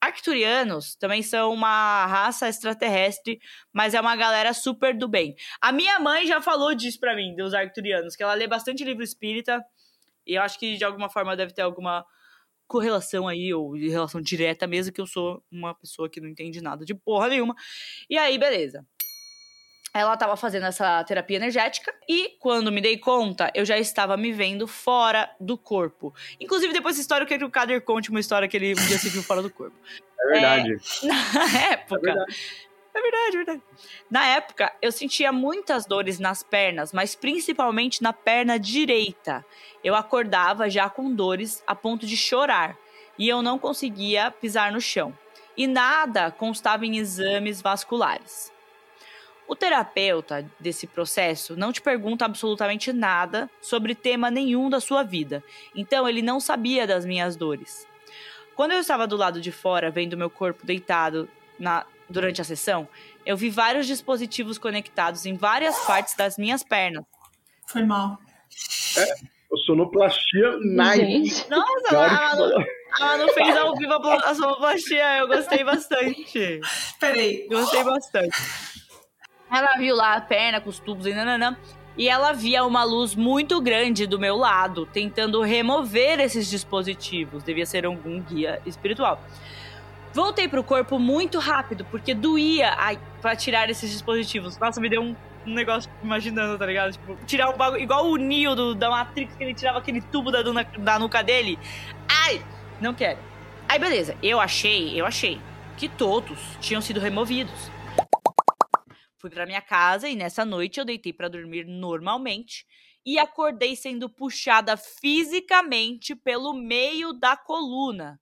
Arcturianos também são uma raça extraterrestre, mas é uma galera super do bem. A minha mãe já falou disso pra mim, dos arcturianos, que ela lê bastante livro espírita, e eu acho que de alguma forma deve ter alguma correlação aí, ou de relação direta mesmo, que eu sou uma pessoa que não entende nada de porra nenhuma. E aí, beleza. Ela tava fazendo essa terapia energética e quando me dei conta, eu já estava me vendo fora do corpo. Inclusive, depois dessa história, eu quero que o Kader conte uma história que ele um dia se viu fora do corpo. É verdade. Na É época, verdade. é verdade, é verdade. Na época, eu sentia muitas dores nas pernas, mas principalmente na perna direita. Eu acordava já com dores a ponto de chorar e eu não conseguia pisar no chão. E nada constava em exames vasculares. O terapeuta desse processo não te pergunta absolutamente nada sobre tema nenhum da sua vida, então ele não sabia das minhas dores. Quando eu estava do lado de fora, vendo meu corpo deitado na, durante a sessão, eu vi vários dispositivos conectados em várias partes das minhas pernas. Foi mal. O sonoplastia nice. Nossa, Na hora a Manu, a Manu fez ao vivo a sonoplastia, eu gostei bastante. Peraí. Gostei bastante. Ela viu lá a perna com os tubos e nananã. E ela via uma luz muito grande do meu lado, tentando remover esses dispositivos. Devia ser algum guia espiritual. Voltei pro corpo muito rápido, porque doía ai, pra tirar esses dispositivos. Nossa, me deu um, um negócio imaginando, tá ligado? Tipo, tirar o bagulho. Igual o Neo do, da Matrix, que ele tirava aquele tubo da, duna- da nuca dele. Ai! Não quero. Aí, beleza. Eu achei, eu achei que todos tinham sido removidos. Fui pra minha casa e nessa noite eu deitei pra dormir normalmente e acordei sendo puxada fisicamente pelo meio da coluna.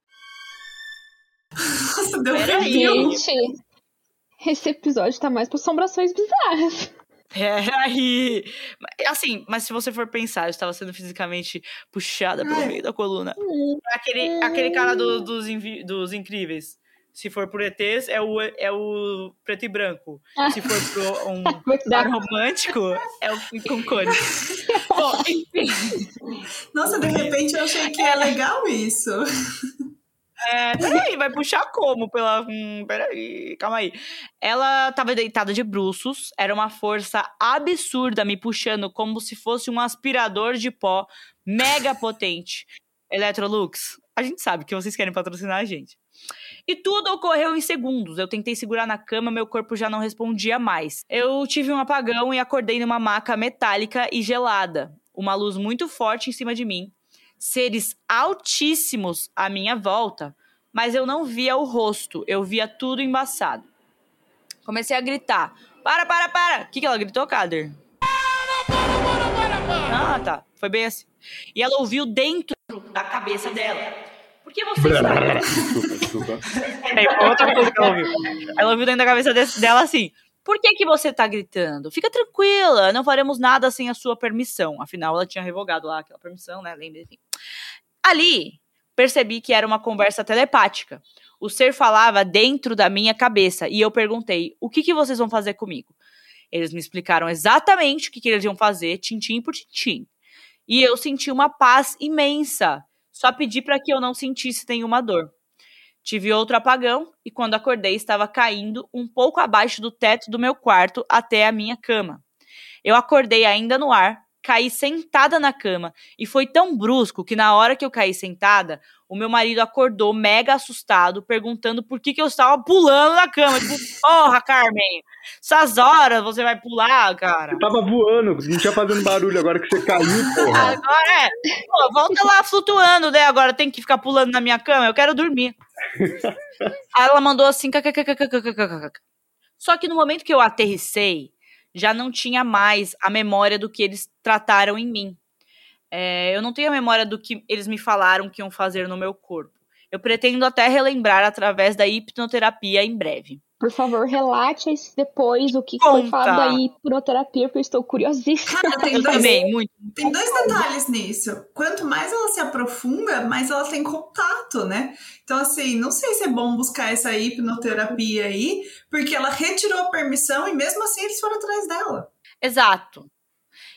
Nossa, deu Peraí. Gente, esse episódio tá mais pra assombrações bizarras. Peraí. Assim, mas se você for pensar, eu estava sendo fisicamente puxada pelo Ai. meio da coluna. Hum, Aquele, aquele cara do- dos, dos incríveis. Se for por ETs, é o, é o preto e branco. Ah. Se for pro um par romântico, é o com cores. Bom, enfim. Nossa, de repente eu achei que é legal isso. É, peraí, vai puxar como? Pela. Hum, peraí, calma aí. Ela tava deitada de bruços, era uma força absurda me puxando como se fosse um aspirador de pó mega potente. Electrolux, a gente sabe que vocês querem patrocinar a gente. E tudo ocorreu em segundos. Eu tentei segurar na cama, meu corpo já não respondia mais. Eu tive um apagão e acordei numa maca metálica e gelada. Uma luz muito forte em cima de mim. Seres altíssimos à minha volta, mas eu não via o rosto, eu via tudo embaçado. Comecei a gritar: Para, para, para! O que, que ela gritou, Kader? Ah, tá. Foi bem assim. E ela ouviu dentro da cabeça dela. Por que você está Desculpa, desculpa. é, outra coisa que ela ouviu. Ela ouviu dentro da cabeça dela assim: Por que, que você tá gritando? Fica tranquila, não faremos nada sem a sua permissão. Afinal, ela tinha revogado lá aquela permissão, né? Lembra, enfim. Ali, percebi que era uma conversa telepática. O ser falava dentro da minha cabeça e eu perguntei: O que, que vocês vão fazer comigo? Eles me explicaram exatamente o que, que eles iam fazer, tintim por tintim. E eu senti uma paz imensa. Só pedi para que eu não sentisse nenhuma dor. Tive outro apagão e quando acordei estava caindo um pouco abaixo do teto do meu quarto até a minha cama. Eu acordei ainda no ar, caí sentada na cama e foi tão brusco que na hora que eu caí sentada, o meu marido acordou mega assustado, perguntando por que, que eu estava pulando na cama. Tipo, porra, Carmen, essas horas você vai pular, cara. Tava voando, não tinha fazendo barulho agora que você caiu, porra. Agora é. Pô, volta lá flutuando, né? Agora tem que ficar pulando na minha cama. Eu quero dormir. Aí ela mandou assim. Só que no momento que eu aterrissei, já não tinha mais a memória do que eles trataram em mim. É, eu não tenho a memória do que eles me falaram que iam fazer no meu corpo. Eu pretendo até relembrar através da hipnoterapia em breve. Por favor, relate depois o que que foi Conta. falado da hipnoterapia, porque eu estou curiosíssima. Cara, tem dois, também, muito. tem dois detalhes nisso. Quanto mais ela se aprofunda, mais ela tem contato, né? Então, assim, não sei se é bom buscar essa hipnoterapia aí, porque ela retirou a permissão e mesmo assim eles foram atrás dela. Exato.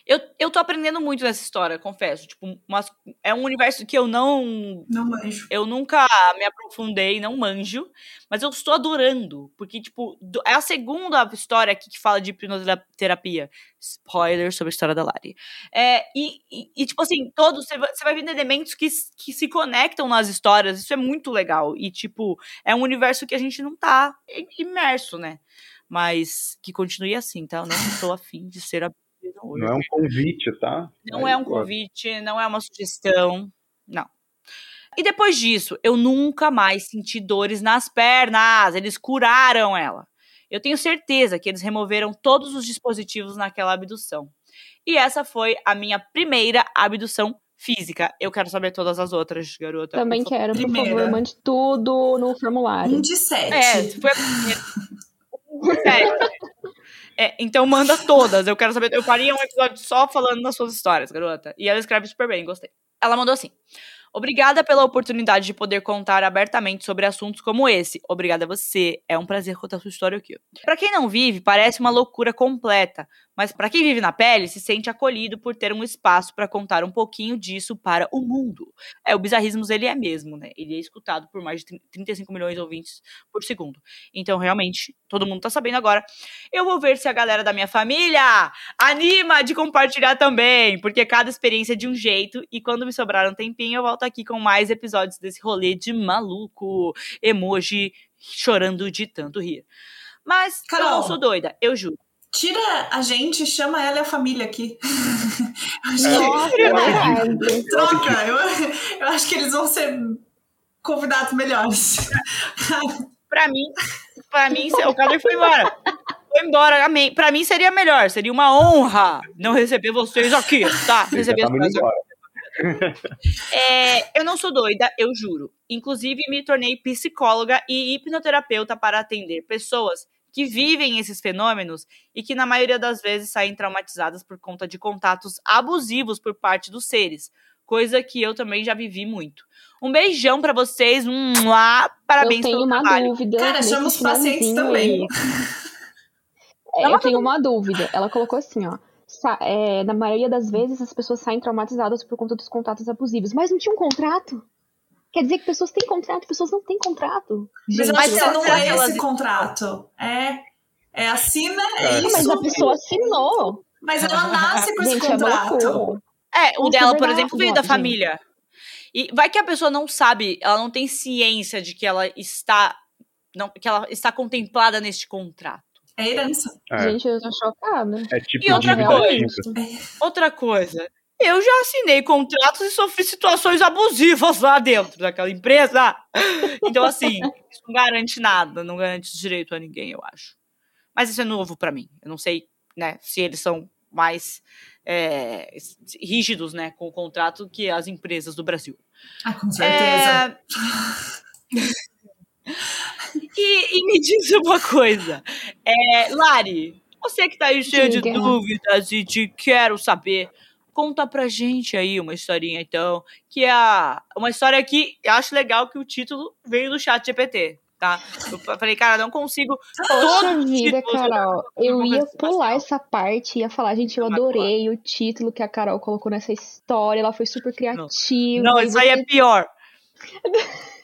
Eu, eu tô aprendendo muito nessa história, confesso. Tipo, umas- é um universo que eu não Não manjo. eu nunca me aprofundei, não manjo, mas eu estou adorando, porque, tipo, é a segunda história aqui que fala de hipnoterapia. Spoiler sobre a história da Lari. É, e, e- e, tipo assim, todos, você vai, vai vendo elementos que, que se conectam nas histórias, isso é muito legal. E, tipo, é um universo que a gente não tá imerso, né? Mas que continue assim, tá? Eu não estou afim de ser a. Não é um convite, tá? Não Aí, é um convite, não é uma sugestão, não. E depois disso, eu nunca mais senti dores nas pernas. Eles curaram ela. Eu tenho certeza que eles removeram todos os dispositivos naquela abdução. E essa foi a minha primeira abdução física. Eu quero saber todas as outras, garota. Também por quero, por Primeira. favor, mande tudo no formulário. Um de sete. É, foi a primeira. É. É, então manda todas. Eu quero saber. Eu faria um episódio só falando das suas histórias, garota. E ela escreve super bem, gostei. Ela mandou assim: Obrigada pela oportunidade de poder contar abertamente sobre assuntos como esse. Obrigada a você. É um prazer contar sua história aqui. Para quem não vive, parece uma loucura completa, mas para quem vive na pele, se sente acolhido por ter um espaço para contar um pouquinho disso para o mundo. É, o Bizarrismos ele é mesmo, né? Ele é escutado por mais de 35 milhões de ouvintes por segundo. Então, realmente, todo mundo tá sabendo agora. Eu vou ver se a galera da minha família anima de compartilhar também, porque cada experiência é de um jeito e quando me sobrar um tempinho, eu volto aqui com mais episódios desse rolê de maluco, emoji, chorando de tanto rir. Mas Carol. eu não sou doida, eu juro. Tira a gente, chama ela e a família aqui. Acho Nossa, que- é. Troca, eu, eu acho que eles vão ser convidados melhores. Pra mim, pra mim, o Kader foi embora. Foi embora, amém. Pra mim seria melhor, seria uma honra não receber vocês aqui, tá? Receber vocês embora. É, eu não sou doida, eu juro. Inclusive, me tornei psicóloga e hipnoterapeuta para atender pessoas que vivem esses fenômenos e que, na maioria das vezes, saem traumatizadas por conta de contatos abusivos por parte dos seres. Coisa que eu também já vivi muito. Um beijão pra vocês. Um lá, parabéns eu tenho pelo uma trabalho. dúvida. Cara, chama os pacientes também. É, eu tenho uma dúvida. Ela colocou assim, ó. É, na maioria das vezes as pessoas saem traumatizadas por conta dos contratos abusivos. Mas não tinha um contrato? Quer dizer que pessoas têm contrato, pessoas não têm contrato. Mas Gente, acho que será- não é elas- esse contrato. É, é assina, é É. isso. mas a pessoa assinou. Mas ela nasce com esse Gente, é contrato. É, o é dela, por exemplo, veio da família. E vai que a pessoa não sabe, ela não tem ciência de que ela está. Não, que ela está contemplada neste contrato. É herança. É, Gente, eu tô chocada. é tipo E outra coisa. Outra coisa, eu já assinei contratos e sofri situações abusivas lá dentro daquela empresa. Então, assim, isso não garante nada, não garante direito a ninguém, eu acho. Mas isso é novo pra mim. Eu não sei, né, se eles são mais é, rígidos, né, com o contrato que as empresas do Brasil. Ah, com certeza. É... e, e me diz uma coisa. É, Lari, você que tá aí cheia de dúvidas e de quero saber, conta pra gente aí uma historinha, então, que é a, uma história que eu acho legal que o título veio do chat GPT, tá? Eu falei, cara, não consigo Poxa os vida, Carol. Eu ia pular essa parte e ia falar, gente, eu adorei o título que a Carol colocou nessa história. Ela foi super criativa. Não, e isso aí é pior.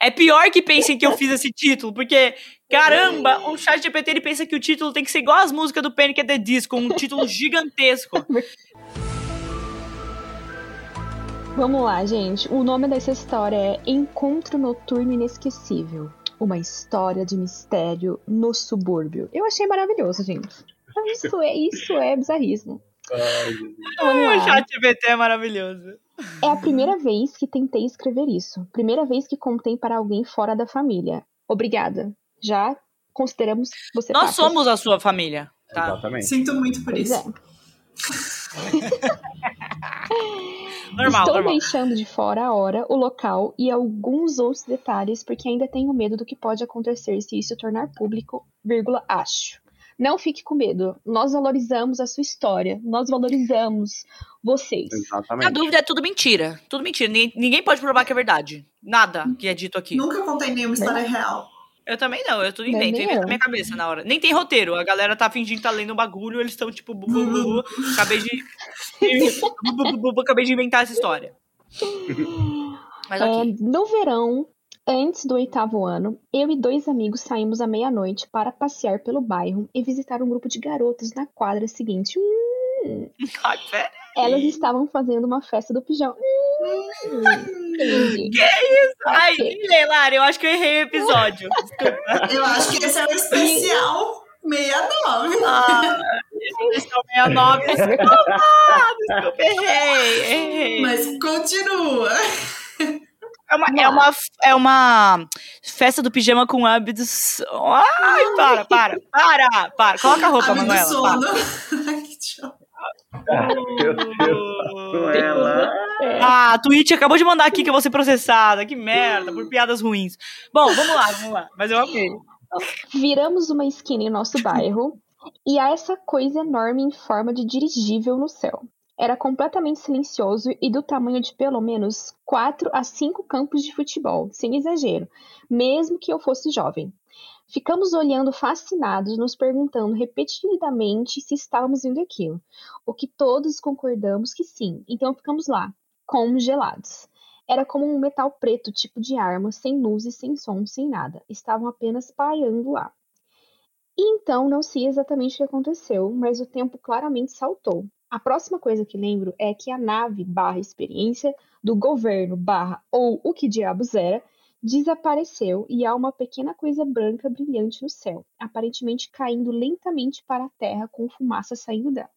É pior que pensem que eu fiz esse título, porque, caramba, o chat GPT ele pensa que o título tem que ser igual as músicas do Panic! at the Disco, um título gigantesco. Vamos lá, gente. O nome dessa história é Encontro Noturno Inesquecível. Uma história de mistério no subúrbio. Eu achei maravilhoso, gente. Isso é, isso é bizarrismo. Ai, o chat GPT é maravilhoso. É a primeira vez que tentei escrever isso. Primeira vez que contei para alguém fora da família. Obrigada. Já consideramos você Nós pacas. somos a sua família, tá? Exatamente. Sinto muito por Pois isso. é. Normal, Estou normal. deixando de fora a hora, o local e alguns outros detalhes porque ainda tenho medo do que pode acontecer se isso tornar público, vírgula, acho. Não fique com medo. Nós valorizamos a sua história. Nós valorizamos vocês. A Exatamente. dúvida é tudo mentira. Tudo mentira. Ninguém, ninguém pode provar que é verdade. Nada que é dito aqui. Nunca contei nenhuma história real. Eu também não, eu tudo Nem invento. Eu invento na minha cabeça na hora. Nem tem roteiro. A galera tá fingindo que tá lendo um bagulho, eles estão tipo. Bu, bu, bu, bu. Acabei de. bu, bu, bu, bu, acabei de inventar essa história. Mas É, ok. no verão, antes do oitavo ano, eu e dois amigos saímos à meia-noite para passear pelo bairro e visitar um grupo de garotas na quadra seguinte. Hum, Ai, elas estavam fazendo uma festa do pijama. Hum, entendi. Ai, Ok. Leilari, eu acho que eu errei o episódio. Desculpa. Eu acho que esse é o especial 69. Ah, estão 69. Desculpa, desculpa, errei, errei. Mas continua. É uma, é, uma, é uma festa do pijama com hábitos. Ai, para, para, para, para. Coloca a roupa, do Manuela. sono. para. Ai, que tchau. Meu Deus. Ah, a Twitch acabou de mandar aqui que eu vou ser processada. Que merda, por piadas ruins. Bom, vamos lá, vamos lá. Mas eu amei. Viramos uma esquina em nosso bairro e há essa coisa enorme em forma de dirigível no céu. Era completamente silencioso e do tamanho de pelo menos 4 a 5 campos de futebol, sem exagero, mesmo que eu fosse jovem. Ficamos olhando fascinados, nos perguntando repetidamente se estávamos vendo aquilo, o que todos concordamos que sim, então ficamos lá, congelados. Era como um metal preto, tipo de arma, sem luzes, sem som, sem nada. Estavam apenas pairando lá. E então não sei exatamente o que aconteceu, mas o tempo claramente saltou. A próxima coisa que lembro é que a nave barra experiência do governo barra ou o que diabos era desapareceu e há uma pequena coisa branca brilhante no céu, aparentemente caindo lentamente para a terra com fumaça saindo dela.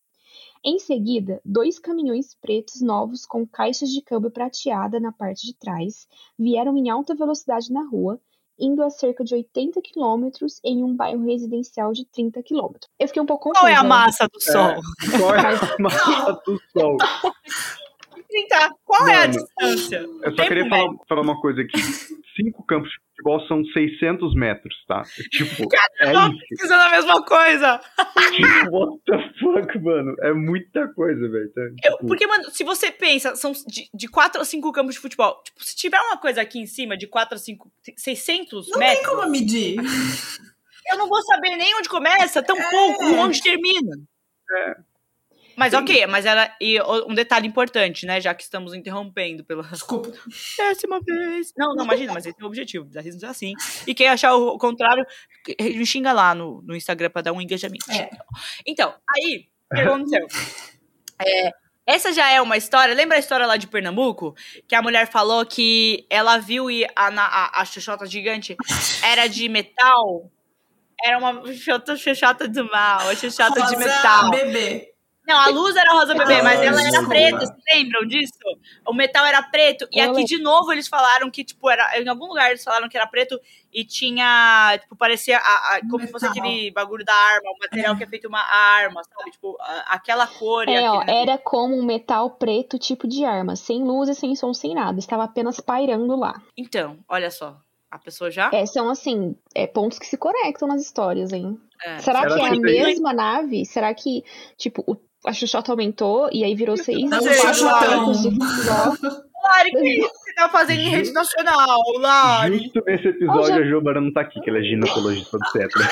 Em seguida, dois caminhões pretos novos com caixas de câmbio prateada na parte de trás vieram em alta velocidade na rua indo a cerca de 80 quilômetros em um bairro residencial de 30 quilômetros. Eu fiquei um pouco confusa. Qual é a massa do Sol? É, qual é a massa do Sol? 30. Qual Mano, é a distância? Eu só Tempo queria falar, falar uma coisa aqui. Cinco campos de futebol são 600 metros, tá? Tipo, é Tava isso. a mesma coisa. Tipo, what the fuck, mano? É muita coisa, velho. tá? Tipo, porque, mano, se você pensa, são de, de 4 a 5 campos de futebol. Tipo, se tiver uma coisa aqui em cima de 4 a 5, 600 Não tem metros, como medir. eu não vou saber nem onde começa, tampouco onde termina. Mas ok, mas era. E um detalhe importante, né? Já que estamos interrompendo pela Desculpa. décima vez. Não, não, imagina, mas esse é o objetivo. Da risada é assim. E quem achar o contrário, me xinga lá no, no Instagram pra dar um engajamento. É. Então, aí, o que aconteceu? É, essa já é uma história. Lembra a história lá de Pernambuco? Que a mulher falou que ela viu e a, a, a xoxota gigante era de metal. Era uma xoxota, do mal, a xoxota de metal. bebê. Não, a luz era rosa bebê, Ah, mas ela era preta, vocês lembram disso? O metal era preto, e aqui de novo eles falaram que, tipo, era. Em algum lugar eles falaram que era preto e tinha. Tipo, parecia a- a- como se fosse Metal. aquele bagulho da arma, o material que é feito uma arma, sabe? Tipo, a- aquela cor e É, ó, aquele- era como um metal preto tipo de arma, sem luz e sem som, sem nada. Estava apenas pairando lá. Então, olha só. A pessoa já. É, são assim, é, pontos que se conectam nas histórias, hein? É. Será Será que é a que tem- mesma nave? Será que, tipo, o- a Xuxota aumentou e aí virou seis Não Xuxotão. campos de futebol? Lari, que isso que você tá fazendo em rede nacional, Lari? Justo nesse episódio a Giovana não tá aqui, que ela é ginecologista do Cetra.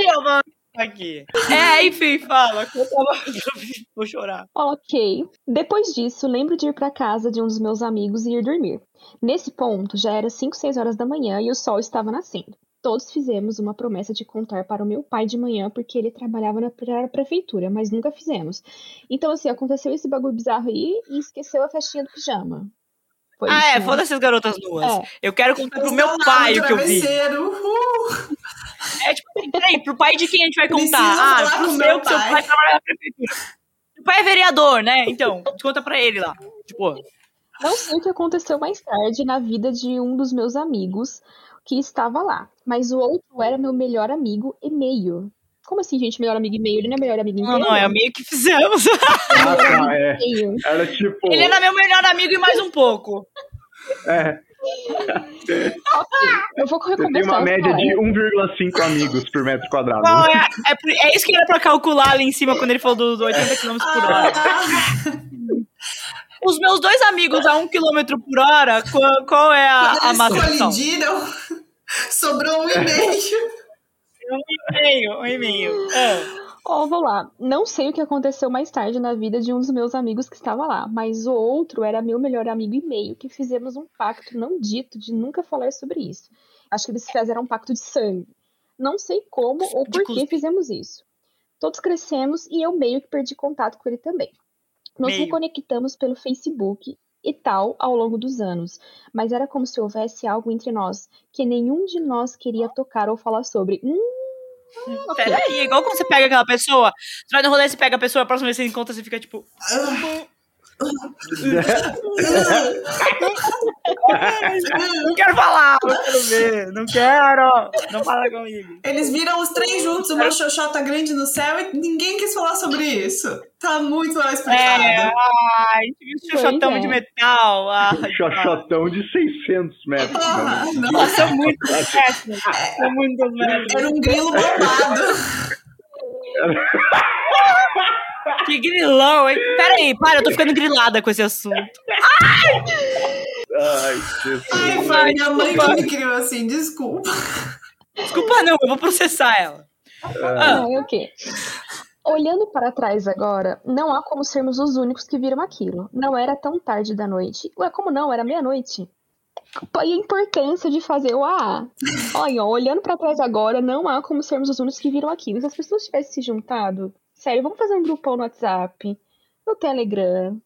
Giovana aqui. É, enfim, fala. que Eu tava... Vou chorar. Ok. Depois disso, lembro de ir para casa de um dos meus amigos e ir dormir. Nesse ponto, já era 5, 6 horas da manhã e o sol estava nascendo. Todos fizemos uma promessa de contar para o meu pai de manhã porque ele trabalhava na pre- prefeitura, mas nunca fizemos. Então, assim, aconteceu esse bagulho bizarro aí e esqueceu a festinha do pijama. Foi Ah, isso, é, né? foda-se as garotas nuas. É. Eu quero contar pro meu pai o que eu vi. uhul. É tipo assim, peraí, pro pai de quem a gente vai Preciso contar? falar Ah, pro meu que seu pai. trabalha na prefeitura. Seu pai é vereador, né? Então, conta pra ele lá. Tipo, Não sei o que aconteceu mais tarde na vida de um dos meus amigos que estava lá, mas o outro era meu melhor amigo e meio. Como assim, gente, melhor amigo e meio? Ele não é melhor amigo não, inteiro? não, é meio que fizemos. Ah, tá, é. Meio. Era tipo. Ele era meu melhor amigo e mais um pouco. É, Eu vou você tem recomeçar uma a média de 1,5 amigos por metro quadrado. Não, é, é, é isso que era pra calcular ali em cima quando ele falou dos 80 km por hora. Ah, Os meus dois amigos a 1 km por hora, qual, qual é a, a sol? colidiram, sobrou um e meio. Um e-mail, um e-mail. É. Ó, vou lá. Não sei o que aconteceu mais tarde na vida de um dos meus amigos que estava lá, mas o outro era meu melhor amigo e meio, que fizemos um pacto não dito de nunca falar sobre isso. Acho que eles fizeram um pacto de sangue. Não sei como ou por que fizemos isso. Todos crescemos e eu meio que perdi contato com ele também. Nos Meio. reconectamos pelo Facebook e tal ao longo dos anos, mas era como se houvesse algo entre nós que nenhum de nós queria tocar ou falar sobre. Hum, ok. Peraí, é igual quando você pega aquela pessoa, você vai no rolê, você pega a pessoa, a próxima vez que você encontra, você fica tipo. Não quero falar, não quero ver, não quero, não fala comigo. Eles viram os três juntos, uma xoxota grande no céu e ninguém quis falar sobre isso. Tá muito mal explicado. É, ai, xoxotão é. de metal. Ai, Xoxotão de 600 metros. Mano. não. Nossa, são muitos metros. São muitos metros. Era um grilo bombado. Que grilão, hein? Pera aí, para, eu tô ficando grilada com esse assunto. Ai, Jesus. Ai, foi minha mãe que me criou assim, desculpa. Desculpa não, eu vou processar ela. Ah, Ah, é o quê? Olhando para trás agora, não há como sermos os únicos que viram aquilo. Não era tão tarde da noite. Ué, como não? Era meia-noite. E a importância de fazer o AA. Olha, olhando para trás agora, não há como sermos os únicos que viram aquilo. Se as pessoas tivessem se juntado, sério, vamos fazer um grupão no WhatsApp, no Telegram.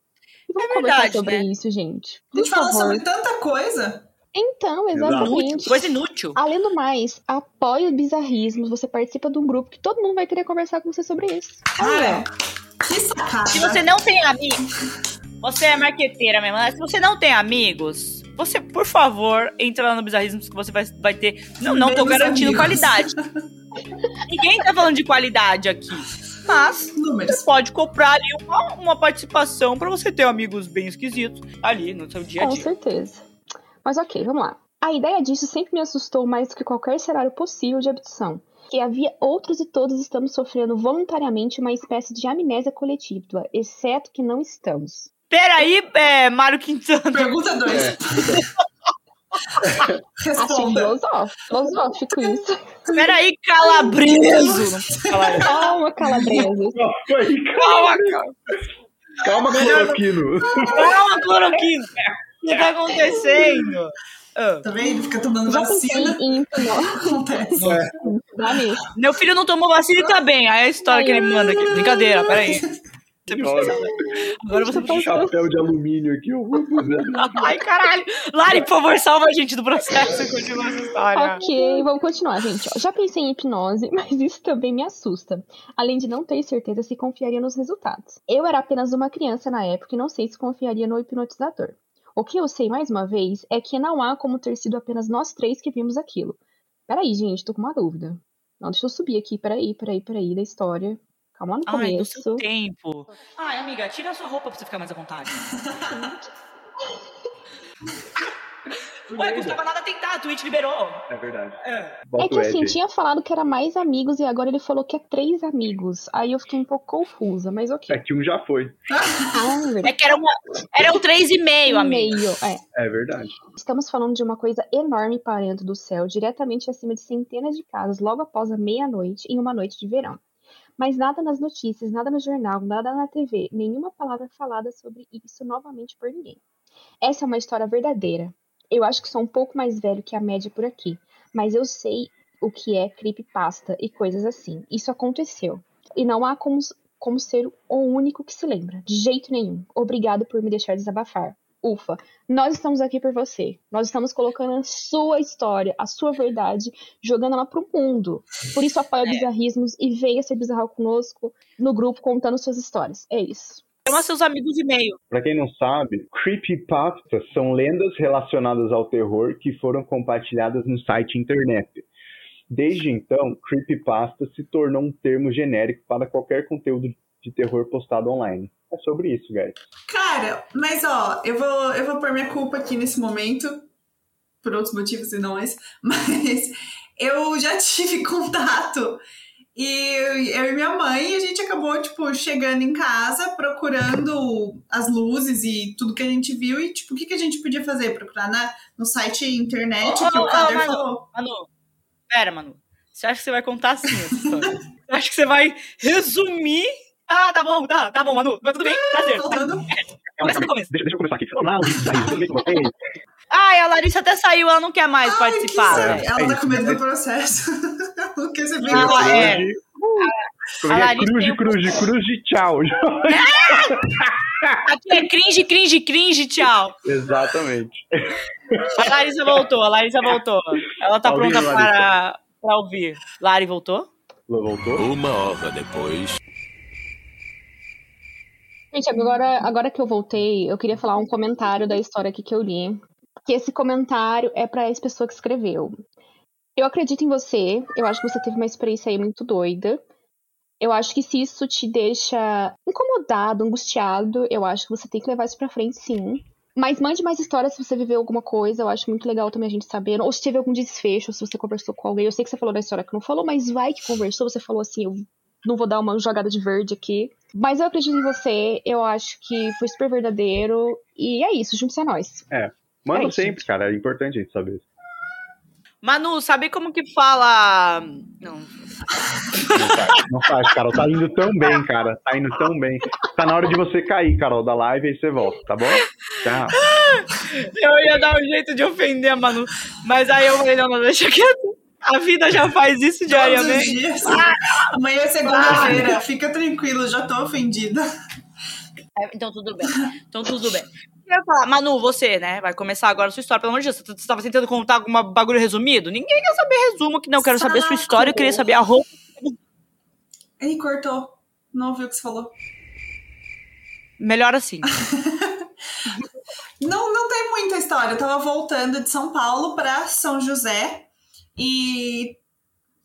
E vamos É conversar verdade, sobre né? isso, gente. A gente Por fala favor. sobre tanta coisa. Então, exatamente. coisa inútil. Além do mais, apoie o bizarrismos, você participa de um grupo que todo mundo vai querer conversar com você sobre isso. Cara, que sacada. Se você não tem amigos, você é marqueteira mesmo, né? Se você não tem amigos, você, por favor, entra lá no Bizarrismos que você vai, vai ter. Não, não tô Menos garantindo amigos. qualidade. Ninguém tá falando de qualidade aqui. Mas você Números. pode comprar ali uma, uma participação pra você ter amigos bem esquisitos ali no seu dia a Com dia. certeza. Mas ok, vamos lá. A ideia disso sempre me assustou mais do que qualquer cenário possível de abdução. Que havia outros e todos estamos sofrendo voluntariamente uma espécie de amnésia coletiva, exceto que não estamos. Peraí, é, Mário Quintana. Pergunta 2. É. Achei Responda. filosófico, filosófico isso. Peraí, calabreso. Calma, calabresos. Calma Calma, calma. calma, cloroquino. Calma, cloroquina. O que tá acontecendo? Ah, Tá vendo? Fica tomando Já vacina. em. Acontece. É. Meu filho não tomou vacina e tá bem. Aí a história que ele manda aqui. Brincadeira, peraí. Você precisa- Agora você precisa. Chapéu de alumínio aqui, eu vou fazer. Ai, caralho. Lari, por favor, salva a gente do processo e continua essa história. Ok, vamos continuar, gente. Ó, Já pensei em hipnose, mas isso também me assusta. Além de não ter certeza se confiaria nos resultados. Eu era apenas uma criança na época e não sei se confiaria no hipnotizador. O que eu sei mais uma vez é que não há como ter sido apenas nós três que vimos aquilo. Peraí, gente, tô com uma dúvida. Não, deixa eu subir aqui, peraí, peraí, peraí, da história. Calma no Ai, do começo. seu tempo. Ai, amiga, tira a sua roupa pra você ficar mais à vontade. Ué, custava nada tentar, a Twitch liberou. É verdade. É. É que assim, tinha falado que era mais amigos e agora ele falou que é três amigos. Aí eu fiquei um pouco confusa, mas ok. É que um já foi. Ah. É que era uma. Era um 3,5, amiga. meio, é. É verdade. Estamos falando de uma coisa enorme parando do céu, diretamente acima de centenas de casas, logo após a meia-noite, em uma noite de verão. Mas nada nas notícias, nada no jornal, nada na TV, nenhuma palavra falada sobre isso novamente por ninguém. Essa é uma história verdadeira. Eu acho que sou um pouco mais velho que a média por aqui, mas eu sei o que é creepypasta e coisas assim. Isso aconteceu. E não há como, como ser o único que se lembra, de jeito nenhum. Obrigado por me deixar desabafar. Ufa, nós estamos aqui por você. Nós estamos colocando a sua história, a sua verdade, jogando ela pro mundo. Por isso apoia bizarrismos e venha ser bizarro conosco no grupo contando suas histórias. É isso. Chama seus amigos e meio. Pra quem não sabe, creepypastas são lendas relacionadas ao terror que foram compartilhadas no site internet. Desde então, creepypasta se tornou um termo genérico para qualquer conteúdo de terror postado online. É sobre isso, guys. Cara, mas ó, eu vou, eu vou pôr minha culpa aqui nesse momento, por outros motivos e não esse, mas eu já tive contato e eu e minha mãe, a gente acabou, tipo, chegando em casa, procurando as luzes e tudo que a gente viu e, tipo, o que, que a gente podia fazer? Procurar na, no site internet Ô, que ô, o Kader Manu. falou. Manu, pera, Manu. Você acha que você vai contar assim essa história? Você acha que você vai resumir? Ah, tá bom, tá, tá bom, Manu. Mas tudo bem, prazer. Faltando Começa do começo. Deixa, deixa eu começar aqui. Olá, aí, tudo bem com vocês? Ai, a Larissa até saiu, ela não quer mais Ai, participar. que É. Ela tá com medo do processo. Não quer ser bem Ah, Cruz, é. Como A é é? Larissa Cruz cruz cruz tchau. Aqui é cringe, cringe, cringe, tchau. Exatamente. A Larissa voltou, a Larissa voltou. Ela tá Tá ouvindo, pronta para, para ouvir. Lari voltou? Voltou? Uma hora depois. Gente, agora, agora que eu voltei, eu queria falar um comentário da história aqui que eu li. Que esse comentário é pra essa pessoa que escreveu. Eu acredito em você, eu acho que você teve uma experiência aí muito doida. Eu acho que se isso te deixa incomodado, angustiado, eu acho que você tem que levar isso pra frente, sim. Mas mande mais histórias se você viveu alguma coisa, eu acho muito legal também a gente saber. Ou se teve algum desfecho, se você conversou com alguém. Eu sei que você falou da história que não falou, mas vai que conversou, você falou assim, eu não vou dar uma jogada de verde aqui. Mas eu acredito em você, eu acho que foi super verdadeiro. E é isso, junte-se a nós. Manda É isso, sempre, cara. É importante a gente saber. Manu, sabe como que fala. Não. Não faz, não faz, Carol. Tá indo tão bem, cara. Tá indo tão bem. Tá na hora de você cair, Carol, da live, aí você volta, tá bom? Tchau. Eu ia dar um jeito de ofender a Manu. Mas aí eu falei, não, não, deixa quieto. A vida já faz isso Todos os diariamente. dias. Amanhã é segunda-feira. Fica tranquilo, já tô ofendida. É, Então tudo bem. Então tudo bem. Eu ia falar, Manu, você, né? Vai começar agora a sua história. Pelo amor de Deus, você estava tentando contar algum bagulho resumido? Ninguém quer saber resumo aqui, não. Eu quero saber a sua Saco. história, eu queria saber a roupa. Ei, cortou. Não ouviu o que você falou. Melhor assim. Não, não tem muita história. Eu tava voltando de São Paulo pra São José e,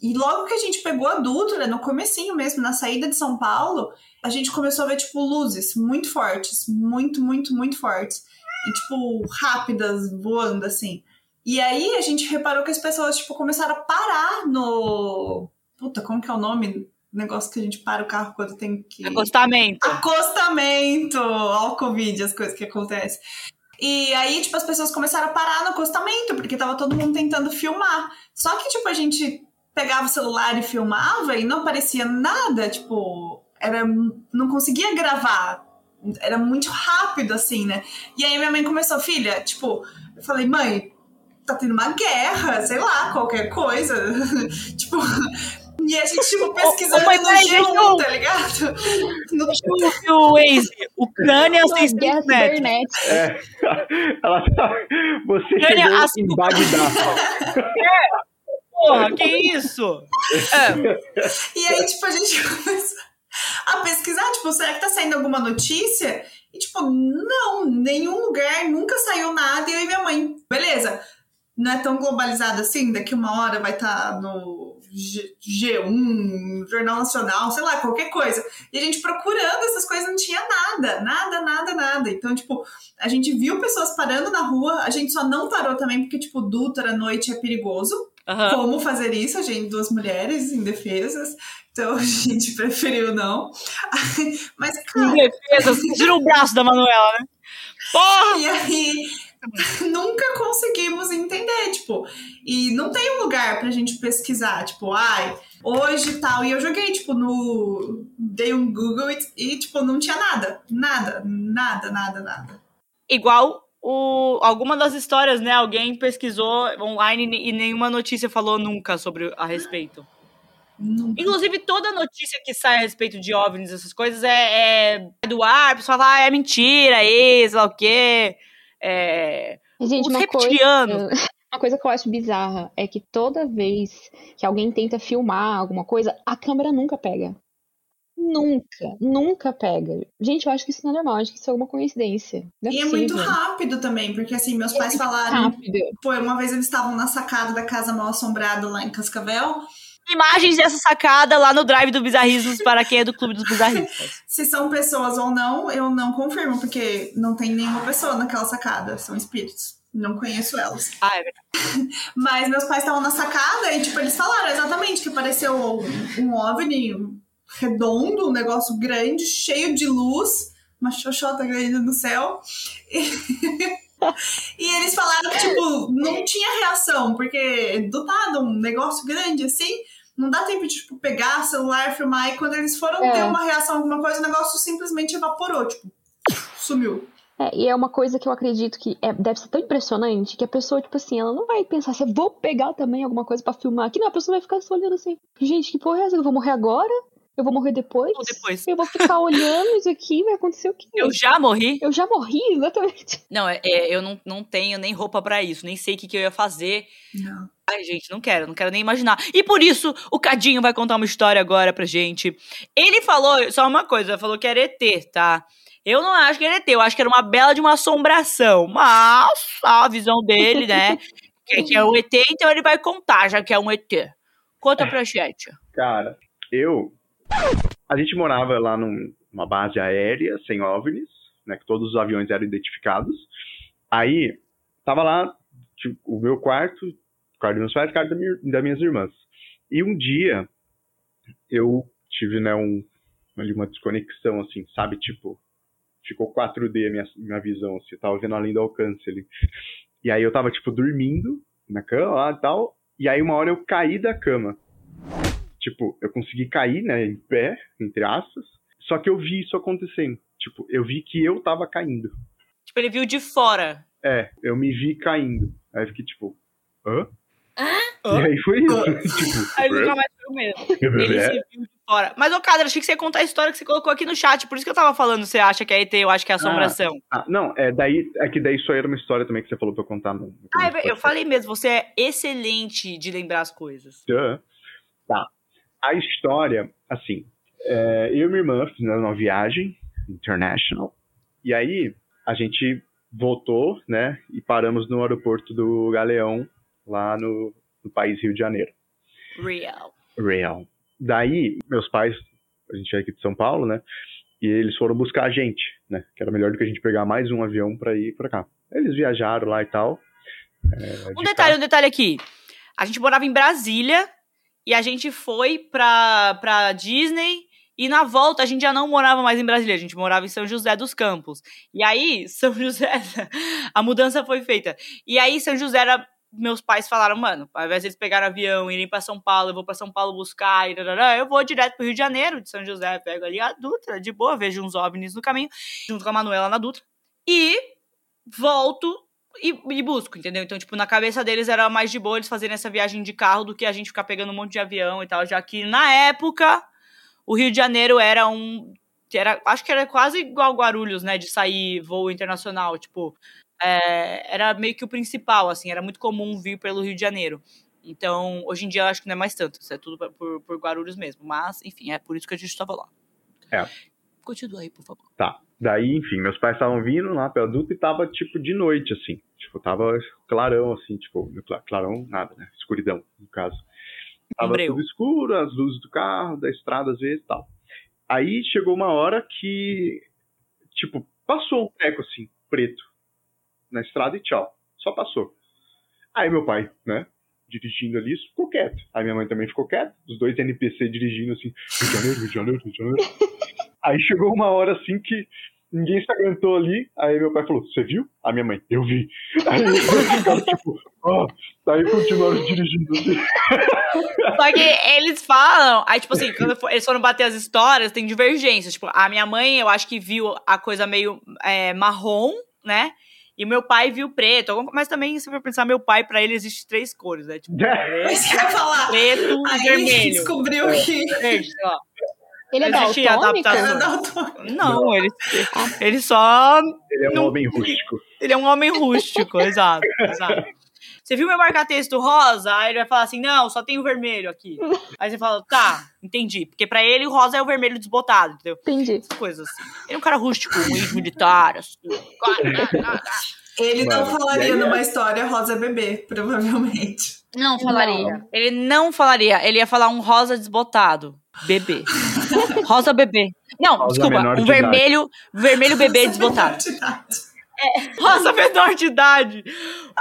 e logo que a gente pegou a Dutra, no comecinho mesmo, na saída de São Paulo, a gente começou a ver, tipo, luzes muito fortes. Muito, muito, muito fortes. E, tipo, rápidas, voando, assim. E aí a gente reparou que as pessoas, tipo, começaram a parar no... Puta, como que é o nome? Negócio que a gente para o carro quando tem que... Acostamento. Acostamento! Ó, o Covid, as coisas que acontecem. E aí, tipo, as pessoas começaram a parar no acostamento, porque tava todo mundo tentando filmar. Só que, tipo, a gente pegava o celular e filmava e não aparecia nada, tipo, era, não conseguia gravar. Era muito rápido, assim, né? E aí minha mãe começou, filha, tipo, eu falei, mãe, tá tendo uma guerra, sei lá, qualquer coisa. tipo. E a gente, tipo, pesquisando mãe, no peraí, G1, deixa eu- tá ligado? No o Waze. Ucrânia, Uma 600 guerra metros. É. Ela tá... Você Olha, chegou as- em Bagdá. Porra, que isso? É, E aí, tipo, a gente começou a pesquisar, tipo, será que tá saindo alguma notícia? E, tipo, não, nenhum lugar, nunca saiu nada. E eu e minha mãe, beleza, não é tão globalizado assim, daqui uma hora vai estar no G- G1, Jornal Nacional, sei lá, qualquer coisa. E a gente procurando essas coisas, não tinha nada, nada, nada, nada. Então, tipo, a gente viu pessoas parando na rua, a gente só não parou também porque, tipo, Dutra à noite é perigoso aham. como fazer isso, a gente, duas mulheres indefesas, então a gente preferiu não. Mas, cara, defesa, tira o braço da Manuela, né? Porra! e aí nunca conseguimos entender, tipo, e não tem um lugar pra gente pesquisar, tipo, ai, hoje tal, e eu joguei, tipo, no. Dei um Google e, e, tipo, não tinha nada, nada, nada, nada, nada. Igual o, alguma das histórias, né? Alguém pesquisou online e nenhuma notícia falou nunca sobre a respeito. Nunca. Inclusive, toda notícia que sai a respeito de OVNIs, essas coisas, é, é do ar, a pessoa fala, ah, é mentira, é, sei lá o quê. É, Gente, os uma coisa, reptilianos. uma coisa que eu acho bizarra é que toda vez que alguém tenta filmar alguma coisa, a câmera nunca pega. Nunca, nunca pega. Gente, eu acho que isso não é normal, acho que isso é alguma coincidência. Não é E é muito rápido também, porque assim, meus pais falaram. rápido. Foi uma vez eles estavam na sacada da casa mal assombrada lá em Cascavel. Imagens dessa sacada lá no drive do Bizarrismos para quem é do Clube dos Bizarristas. Se são pessoas ou não, eu não confirmo, porque não tem nenhuma pessoa naquela sacada, são espíritos. Não conheço elas. Ah, é verdade. Mas meus pais estavam na sacada e, tipo, eles falaram exatamente que apareceu um, um OVNI um redondo, um negócio grande, cheio de luz, uma xoxota grande no céu. E, e eles falaram que, tipo, não tinha reação, porque do nada, um negócio grande assim, não dá tempo de, tipo, pegar celular, filmar, e quando eles foram É. ter uma reação, alguma coisa, o negócio simplesmente evaporou, tipo, sumiu. É, e é uma coisa que eu acredito que é- deve ser tão impressionante que a pessoa, tipo assim, ela não vai pensar assim, vou pegar também alguma coisa pra filmar aqui. Não, a pessoa vai ficar só olhando assim. Gente, que porra é essa? Eu vou morrer agora? Eu vou morrer depois? Ou depois. Eu vou ficar olhando isso aqui, vai acontecer o quê? Eu já morri. Eu já morri, exatamente. Não, é, é, eu não, não tenho nem roupa pra isso, nem sei o que, que eu ia fazer. Não. Ai, gente, não quero, não quero nem imaginar. E por isso, o Cadinho vai contar uma história agora pra gente. Ele falou só uma coisa, falou que era ET, tá? Eu não acho que era ET, eu acho que era uma bela de uma assombração. Mas a visão dele, né? que, que é um ET, então ele vai contar, já que é um ET. Conta pra gente. Cara, eu. A gente morava lá num- numa base aérea, sem OVNIs, né? Que todos os aviões eram identificados. Aí, tava lá tipo, o meu quarto, o quarto dos meus pais o quarto da minha- das minhas irmãs. E um dia, eu tive, né, um, uma desconexão, assim, sabe? Tipo, ficou 4D a minha, minha visão, assim, eu tava vendo além do alcance ali. E aí eu tava, tipo, dormindo na cama lá e tal, e aí uma hora eu caí da cama. Tipo, eu consegui cair, né, em pé, entre aspas, só que eu vi isso acontecendo. Tipo, eu vi que eu tava caindo. Tipo, ele viu de fora. É, eu me vi caindo. Aí eu fiquei tipo, hã? Hã? E aí foi isso. tipo, Aí ele nunca mais viu mesmo. Ele se viu de fora. Mas, ô, Cadra, achei que você ia contar a história que você colocou aqui no chat. Por isso que eu tava falando, você acha que é ET, eu acho que é assombração. Ah, não, é daí, é que daí isso aí era uma história também que você falou pra eu contar. No, no Ah, é eu falei mesmo, você é excelente de lembrar as coisas. Duh. Tá. A história, assim, é, eu e minha irmã fizemos uma viagem international, e aí a gente voltou, né, e paramos no aeroporto do Galeão, lá no, no país Rio de Janeiro. Real. Real. Daí, meus pais, a gente é aqui de São Paulo, né, e eles foram buscar a gente, né, que era melhor do que a gente pegar mais um avião pra ir pra cá. Eles viajaram lá e tal. é, Um de detalhe, um detalhe aqui. A gente morava em Brasília e a gente foi pra, pra Disney e na volta a gente já não morava mais em Brasília, a gente morava em São José dos Campos. E aí, São José, a mudança foi feita. E aí, São José era. Meus pais falaram, mano, ao invés de eles pegarem avião irem pra São Paulo, eu vou pra São Paulo buscar, eu vou direto pro Rio de Janeiro, de São José, pego ali a Dutra, de boa, vejo uns OVNIs no caminho, junto com a Manuela na Dutra, e volto e, e busco, entendeu? Então, tipo, na cabeça deles era mais de boa eles fazerem essa viagem de carro do que a gente ficar pegando um monte de avião e tal, já que na época o Rio de Janeiro era um. Era, acho que era quase igual Guarulhos, né? De sair voo internacional. Tipo, é, era meio que o principal, assim, era muito comum vir pelo Rio de Janeiro. Então, hoje em dia eu acho que não é mais tanto, isso é tudo por, por Guarulhos mesmo. Mas, enfim, é por isso que a gente estava lá. É. Continua aí, por favor. Tá. Daí, enfim, meus pais estavam vindo lá pela adulta e tava, tipo, de noite, assim. Tipo, tava clarão, assim, tipo, cla- clarão, nada, né? Escuridão, no caso. Tava Breu. tudo escuro, as luzes do carro, da estrada, às vezes e tal. Aí chegou uma hora que, tipo, passou um treco, assim, preto, na estrada e tchau. Só passou. Aí meu pai, né, dirigindo ali, ficou quieto. Aí minha mãe também ficou quieta. Os dois NPC dirigindo, assim, Rio de Janeiro, Rio de Janeiro, Rio de Janeiro. Aí chegou uma hora assim que ninguém se aguentou ali. Aí meu pai falou: Você viu? A minha mãe: Eu vi. Aí eles ficaram tipo: Ó. Aí continuaram dirigindo assim. Só que eles falam, aí, tipo assim, quando eles foram bater as histórias, tem divergências. Tipo, a minha mãe, eu acho que viu a coisa meio é, marrom, né? E meu pai viu preto. Mas também, se for pensar, meu pai, pra ele, existe três cores, né? Tipo, eu ia falar. preto e Aí vermelho. descobriu que Verde, lá. Ele é Existe daltônico? adaptação. daltônico. Não, ele, ele só. Ele é um Não- homem rústico. Ele é um homem rústico, exato, exato. Você viu meu marca-texto rosa? Aí ele vai falar assim: não, só tem o vermelho aqui. Aí você fala, tá, entendi. Porque pra ele o rosa é o vermelho desbotado, entendeu? Entendi. Essas coisas assim. Ele é um cara rústico, um ex-militar, assim. Ele não falaria aí é- numa história rosa bebê, provavelmente. Não falaria. Ele não falaria. Ele ia falar um rosa desbotado. Bebê. Rosa bebê. Não, Rosa desculpa. Um de idade. vermelho, vermelho bebê Rosa desbotado. menor de idade. Rosa menor de idade.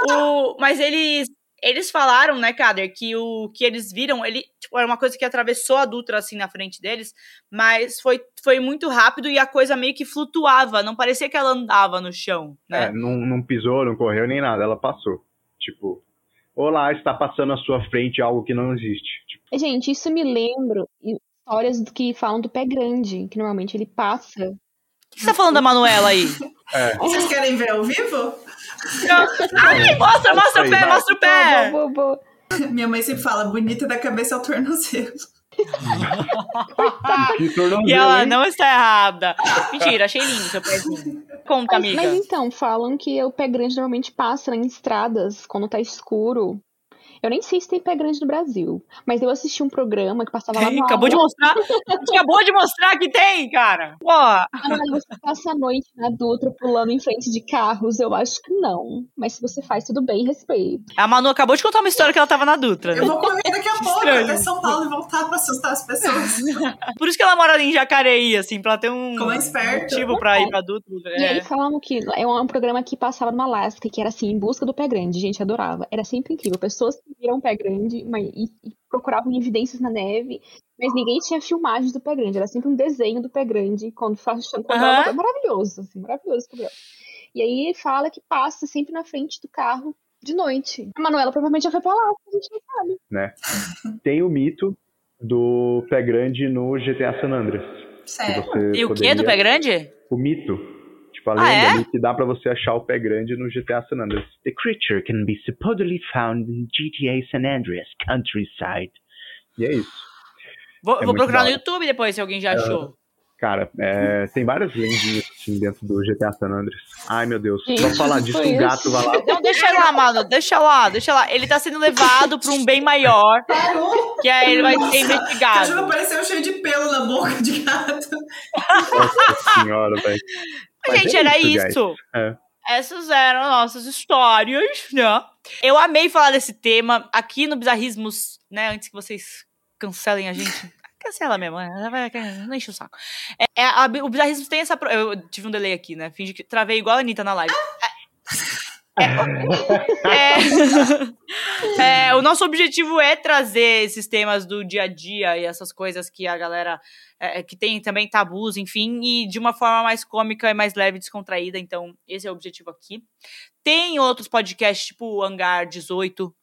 O, mas eles eles falaram, né, Kader, que o que eles viram, ele tipo, era uma coisa que atravessou a Dutra assim na frente deles, mas foi, foi muito rápido e a coisa meio que flutuava, não parecia que ela andava no chão, É, né? não, não pisou, não correu nem nada. Ela passou. Tipo, olá, está passando à sua frente algo que não existe. Tipo, Gente, isso me lembra histórias do que falam do pé grande, que normalmente ele passa. O que você tá falando da Manuela aí? é. Vocês querem ver ao vivo? Ai, mostra, mostra o pé, mostra o pé! Boa, boa, boa. Minha mãe sempre fala, bonita da cabeça ao tornozelo. E ela não está errada. Mentira, achei lindo seu pezinho. Conta, Mas, amiga. mas então, falam que o pé grande normalmente passa em estradas quando tá escuro. Eu nem sei se tem pé grande no Brasil, mas eu assisti um programa que passava lá no Acabou de mostrar. Acabou de mostrar que tem, cara. Pô, Caralho, você passa a noite na Dutra pulando em frente de carros, eu acho que não. Mas se você faz, tudo bem, respeito. a Manu acabou de contar uma história que ela tava na Dutra. né? Eu vou correr daqui a pouco até São Paulo e voltar pra assustar as pessoas. Por isso que ela mora em Jacareí, assim, pra ter um Como é esperto. motivo pra ir pra Dutra. E aí É. falavam que é um, programa que passava numa Alaska, que era assim, em busca do pé grande. Gente, adorava. Era sempre incrível. Pessoas que viram um pé grande mas, e, e procuravam evidências na neve, mas ninguém tinha filmagens do pé grande. Era sempre um desenho do pé grande quando faz quando Aham. maravilhoso, assim, maravilhoso. E aí fala que passa sempre na frente do carro de noite. A Manuela provavelmente já foi pra lá, a gente não sabe. Tem o mito do pé grande no GTA San Andreas. que Sério. E o quê? Do poderia- pé grande? O mito. A Ah, é? ali que dá pra você achar o pé grande no GTA San Andreas. The creature can be supposedly found in GTA San Andreas countryside. E é isso. Vou, É vou procurar no. YouTube depois se alguém já achou. Cara, é, tem várias lendinhas assim dentro do GTA San Andreas. Ai, meu Deus. Gente, Pra falar disso, um gato vai lá. Não, deixa lá, mano. Deixa lá, deixa lá. Ele tá sendo levado pra um bem maior, Parou! que aí ele vai Nossa, ser O investigado. apareceu cheio de pelo na boca de gato. Nossa senhora, velho. Mas Gente, é era isso, isso. É. Essas eram nossas histórias, né? Eu amei falar desse tema aqui no Bizarrismos, né? Antes que vocês cancelem a gente. Cancela mesmo, né? Não enche o saco. É, é, a- o Bizarrismos tem essa. pro- Eu tive um delay aqui, né? Finge que travei igual a Anitta na live. É, é, o nosso objetivo é trazer esses temas do dia a dia e essas coisas que a galera é, que tem também tabus, enfim, e de uma forma mais cômica e mais leve, descontraída. Então, esse é o objetivo aqui. Tem outros podcasts, tipo o Hangar 18,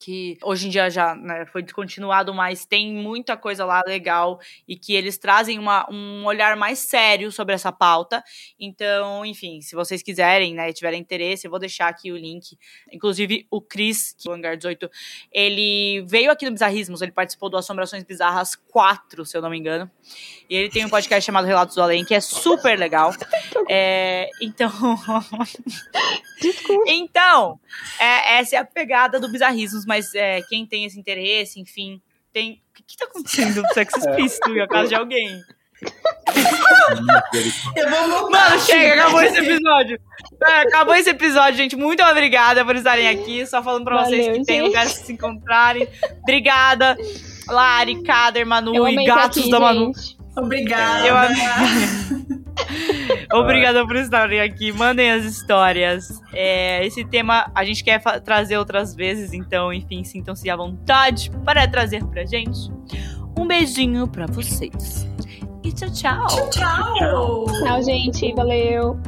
que hoje em dia já né, foi descontinuado, mas tem muita coisa lá legal e que eles trazem uma, um olhar mais sério sobre essa pauta. Então, enfim, se vocês quiserem, né, tiverem interesse, eu vou deixar aqui o link. Inclusive, o Cris, que é o Hangar 18, ele veio aqui no Bizarrismos, ele participou do Assombrações Bizarras 4, se eu não me engano. E ele tem um podcast chamado Relatos do Além, que é super legal. É, então. Desculpa. Então, é, essa é a pegada do Bizarrismos, mas é, quem tem esse interesse, enfim, tem. O que, que tá acontecendo? Sexo explícito na casa de alguém. Eu vou montar. Mano, chega, acabou esse episódio. É, acabou esse episódio, gente. Muito obrigada por estarem aqui. Só falando pra vocês Valeu, que tem gente. lugares pra se encontrarem. Obrigada, Lari, Kader, Manu Eu e gatos aqui, da Manu. gente. Obrigada. Eu. Obrigada por estarem aqui. Mandem as histórias. É, esse tema a gente quer trazer outras vezes, então, enfim, sintam-se à vontade para trazer pra gente. Um beijinho para vocês. E tchau, tchau. Tchau, tchau. Tchau, gente. Valeu.